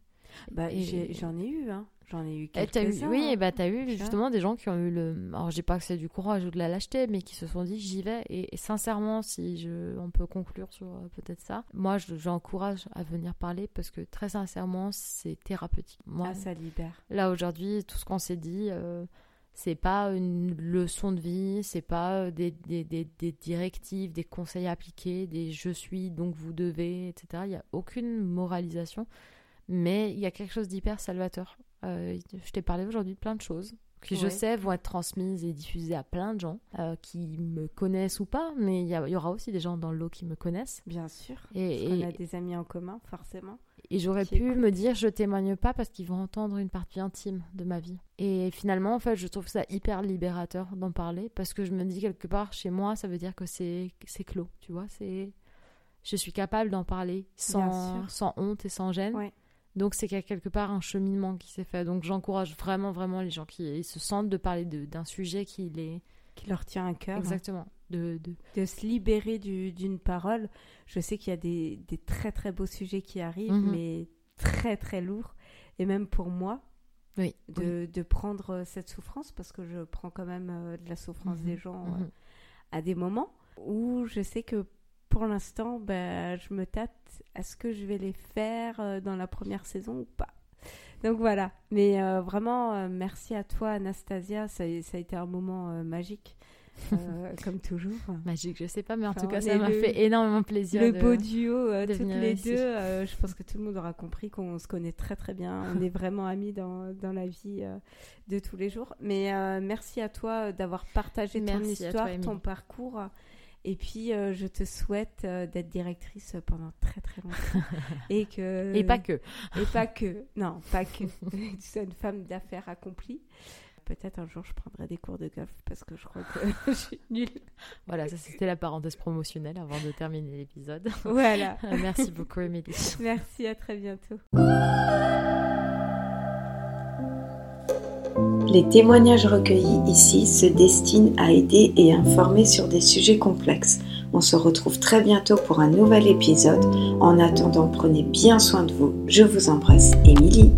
Bah, j'en ai, eu, hein. J'en ai eu quelques eu, Oui, hein. bah t'as eu justement des gens qui ont eu le. Alors je dis pas que c'est du courage ou de la lâcheté, mais qui se sont dit j'y vais. Et, sincèrement, si je, on peut conclure sur euh, peut-être ça, moi j'encourage à venir parler parce que très sincèrement, c'est thérapeutique. Moi, ah, ça libère. Là aujourd'hui, tout ce qu'on s'est dit. Euh, c'est pas une leçon de vie, c'est pas des, des, des, des, directives, des conseils appliqués, des je suis donc vous devez, etc. Il n'y a aucune moralisation. Mais il y a quelque chose d'hyper salvateur. Euh, je t'ai parlé aujourd'hui de plein de choses qui, je sais, vont être transmises et diffusées à plein de gens euh, qui me connaissent ou pas, mais il y, y, aura aussi des gens dans l'eau qui me connaissent. Bien sûr. Et, on a des amis en commun, forcément. Et j'aurais pu me dire, je témoigne pas parce qu'ils vont entendre une partie intime de ma vie. Et finalement, en fait, je trouve ça hyper libérateur d'en parler parce que je me dis quelque part, chez moi, ça veut dire que c'est clos, tu vois. c'est Je suis capable d'en parler sans, sans honte et sans gêne. Ouais. Donc c'est qu'il y a quelque part un cheminement qui s'est fait. Donc j'encourage vraiment, vraiment les gens qui se sentent de parler d'un sujet qui les... Qui leur tient à cœur. Exactement. De, de... de se libérer d'une parole. Je sais qu'il y a des, des, très très beaux sujets qui arrivent, mhm. mais très très lourds. Et même pour moi, oui, de, de, prendre cette souffrance, parce que je prends quand même euh, de la souffrance mhm. des gens mhm. euh, à des moments où je sais que pour l'instant, ben, je me tâte. Est-ce que je vais les faire euh, dans la première saison ou pas Donc voilà. Mais euh, vraiment, euh, merci à toi, Anastasia. Ça, ça, a été un moment magique. comme toujours. Magique, je sais pas, mais en tout cas, ça m'a fait énormément plaisir. Le beau duo, toutes les deux, je pense que tout le monde aura compris qu'on se connaît très très bien. On est vraiment amis dans, dans la vie de tous les jours. Mais merci à toi d'avoir partagé ton histoire, ton parcours. Et puis, euh, je te souhaite euh, d'être directrice pendant très très longtemps. et que. Et pas que. Et pas que. Non, pas que. tu sois une femme d'affaires accomplie. Peut-être un jour je prendrai des cours de golf parce que je crois que je suis nulle. Voilà, ça c'était la parenthèse promotionnelle avant de terminer l'épisode. Voilà. Merci beaucoup, Émilie. Merci, à très bientôt. Les témoignages recueillis ici se destinent à aider et informer sur des sujets complexes. On se retrouve très bientôt pour un nouvel épisode. En attendant, prenez bien soin de vous. Je vous embrasse, Émilie.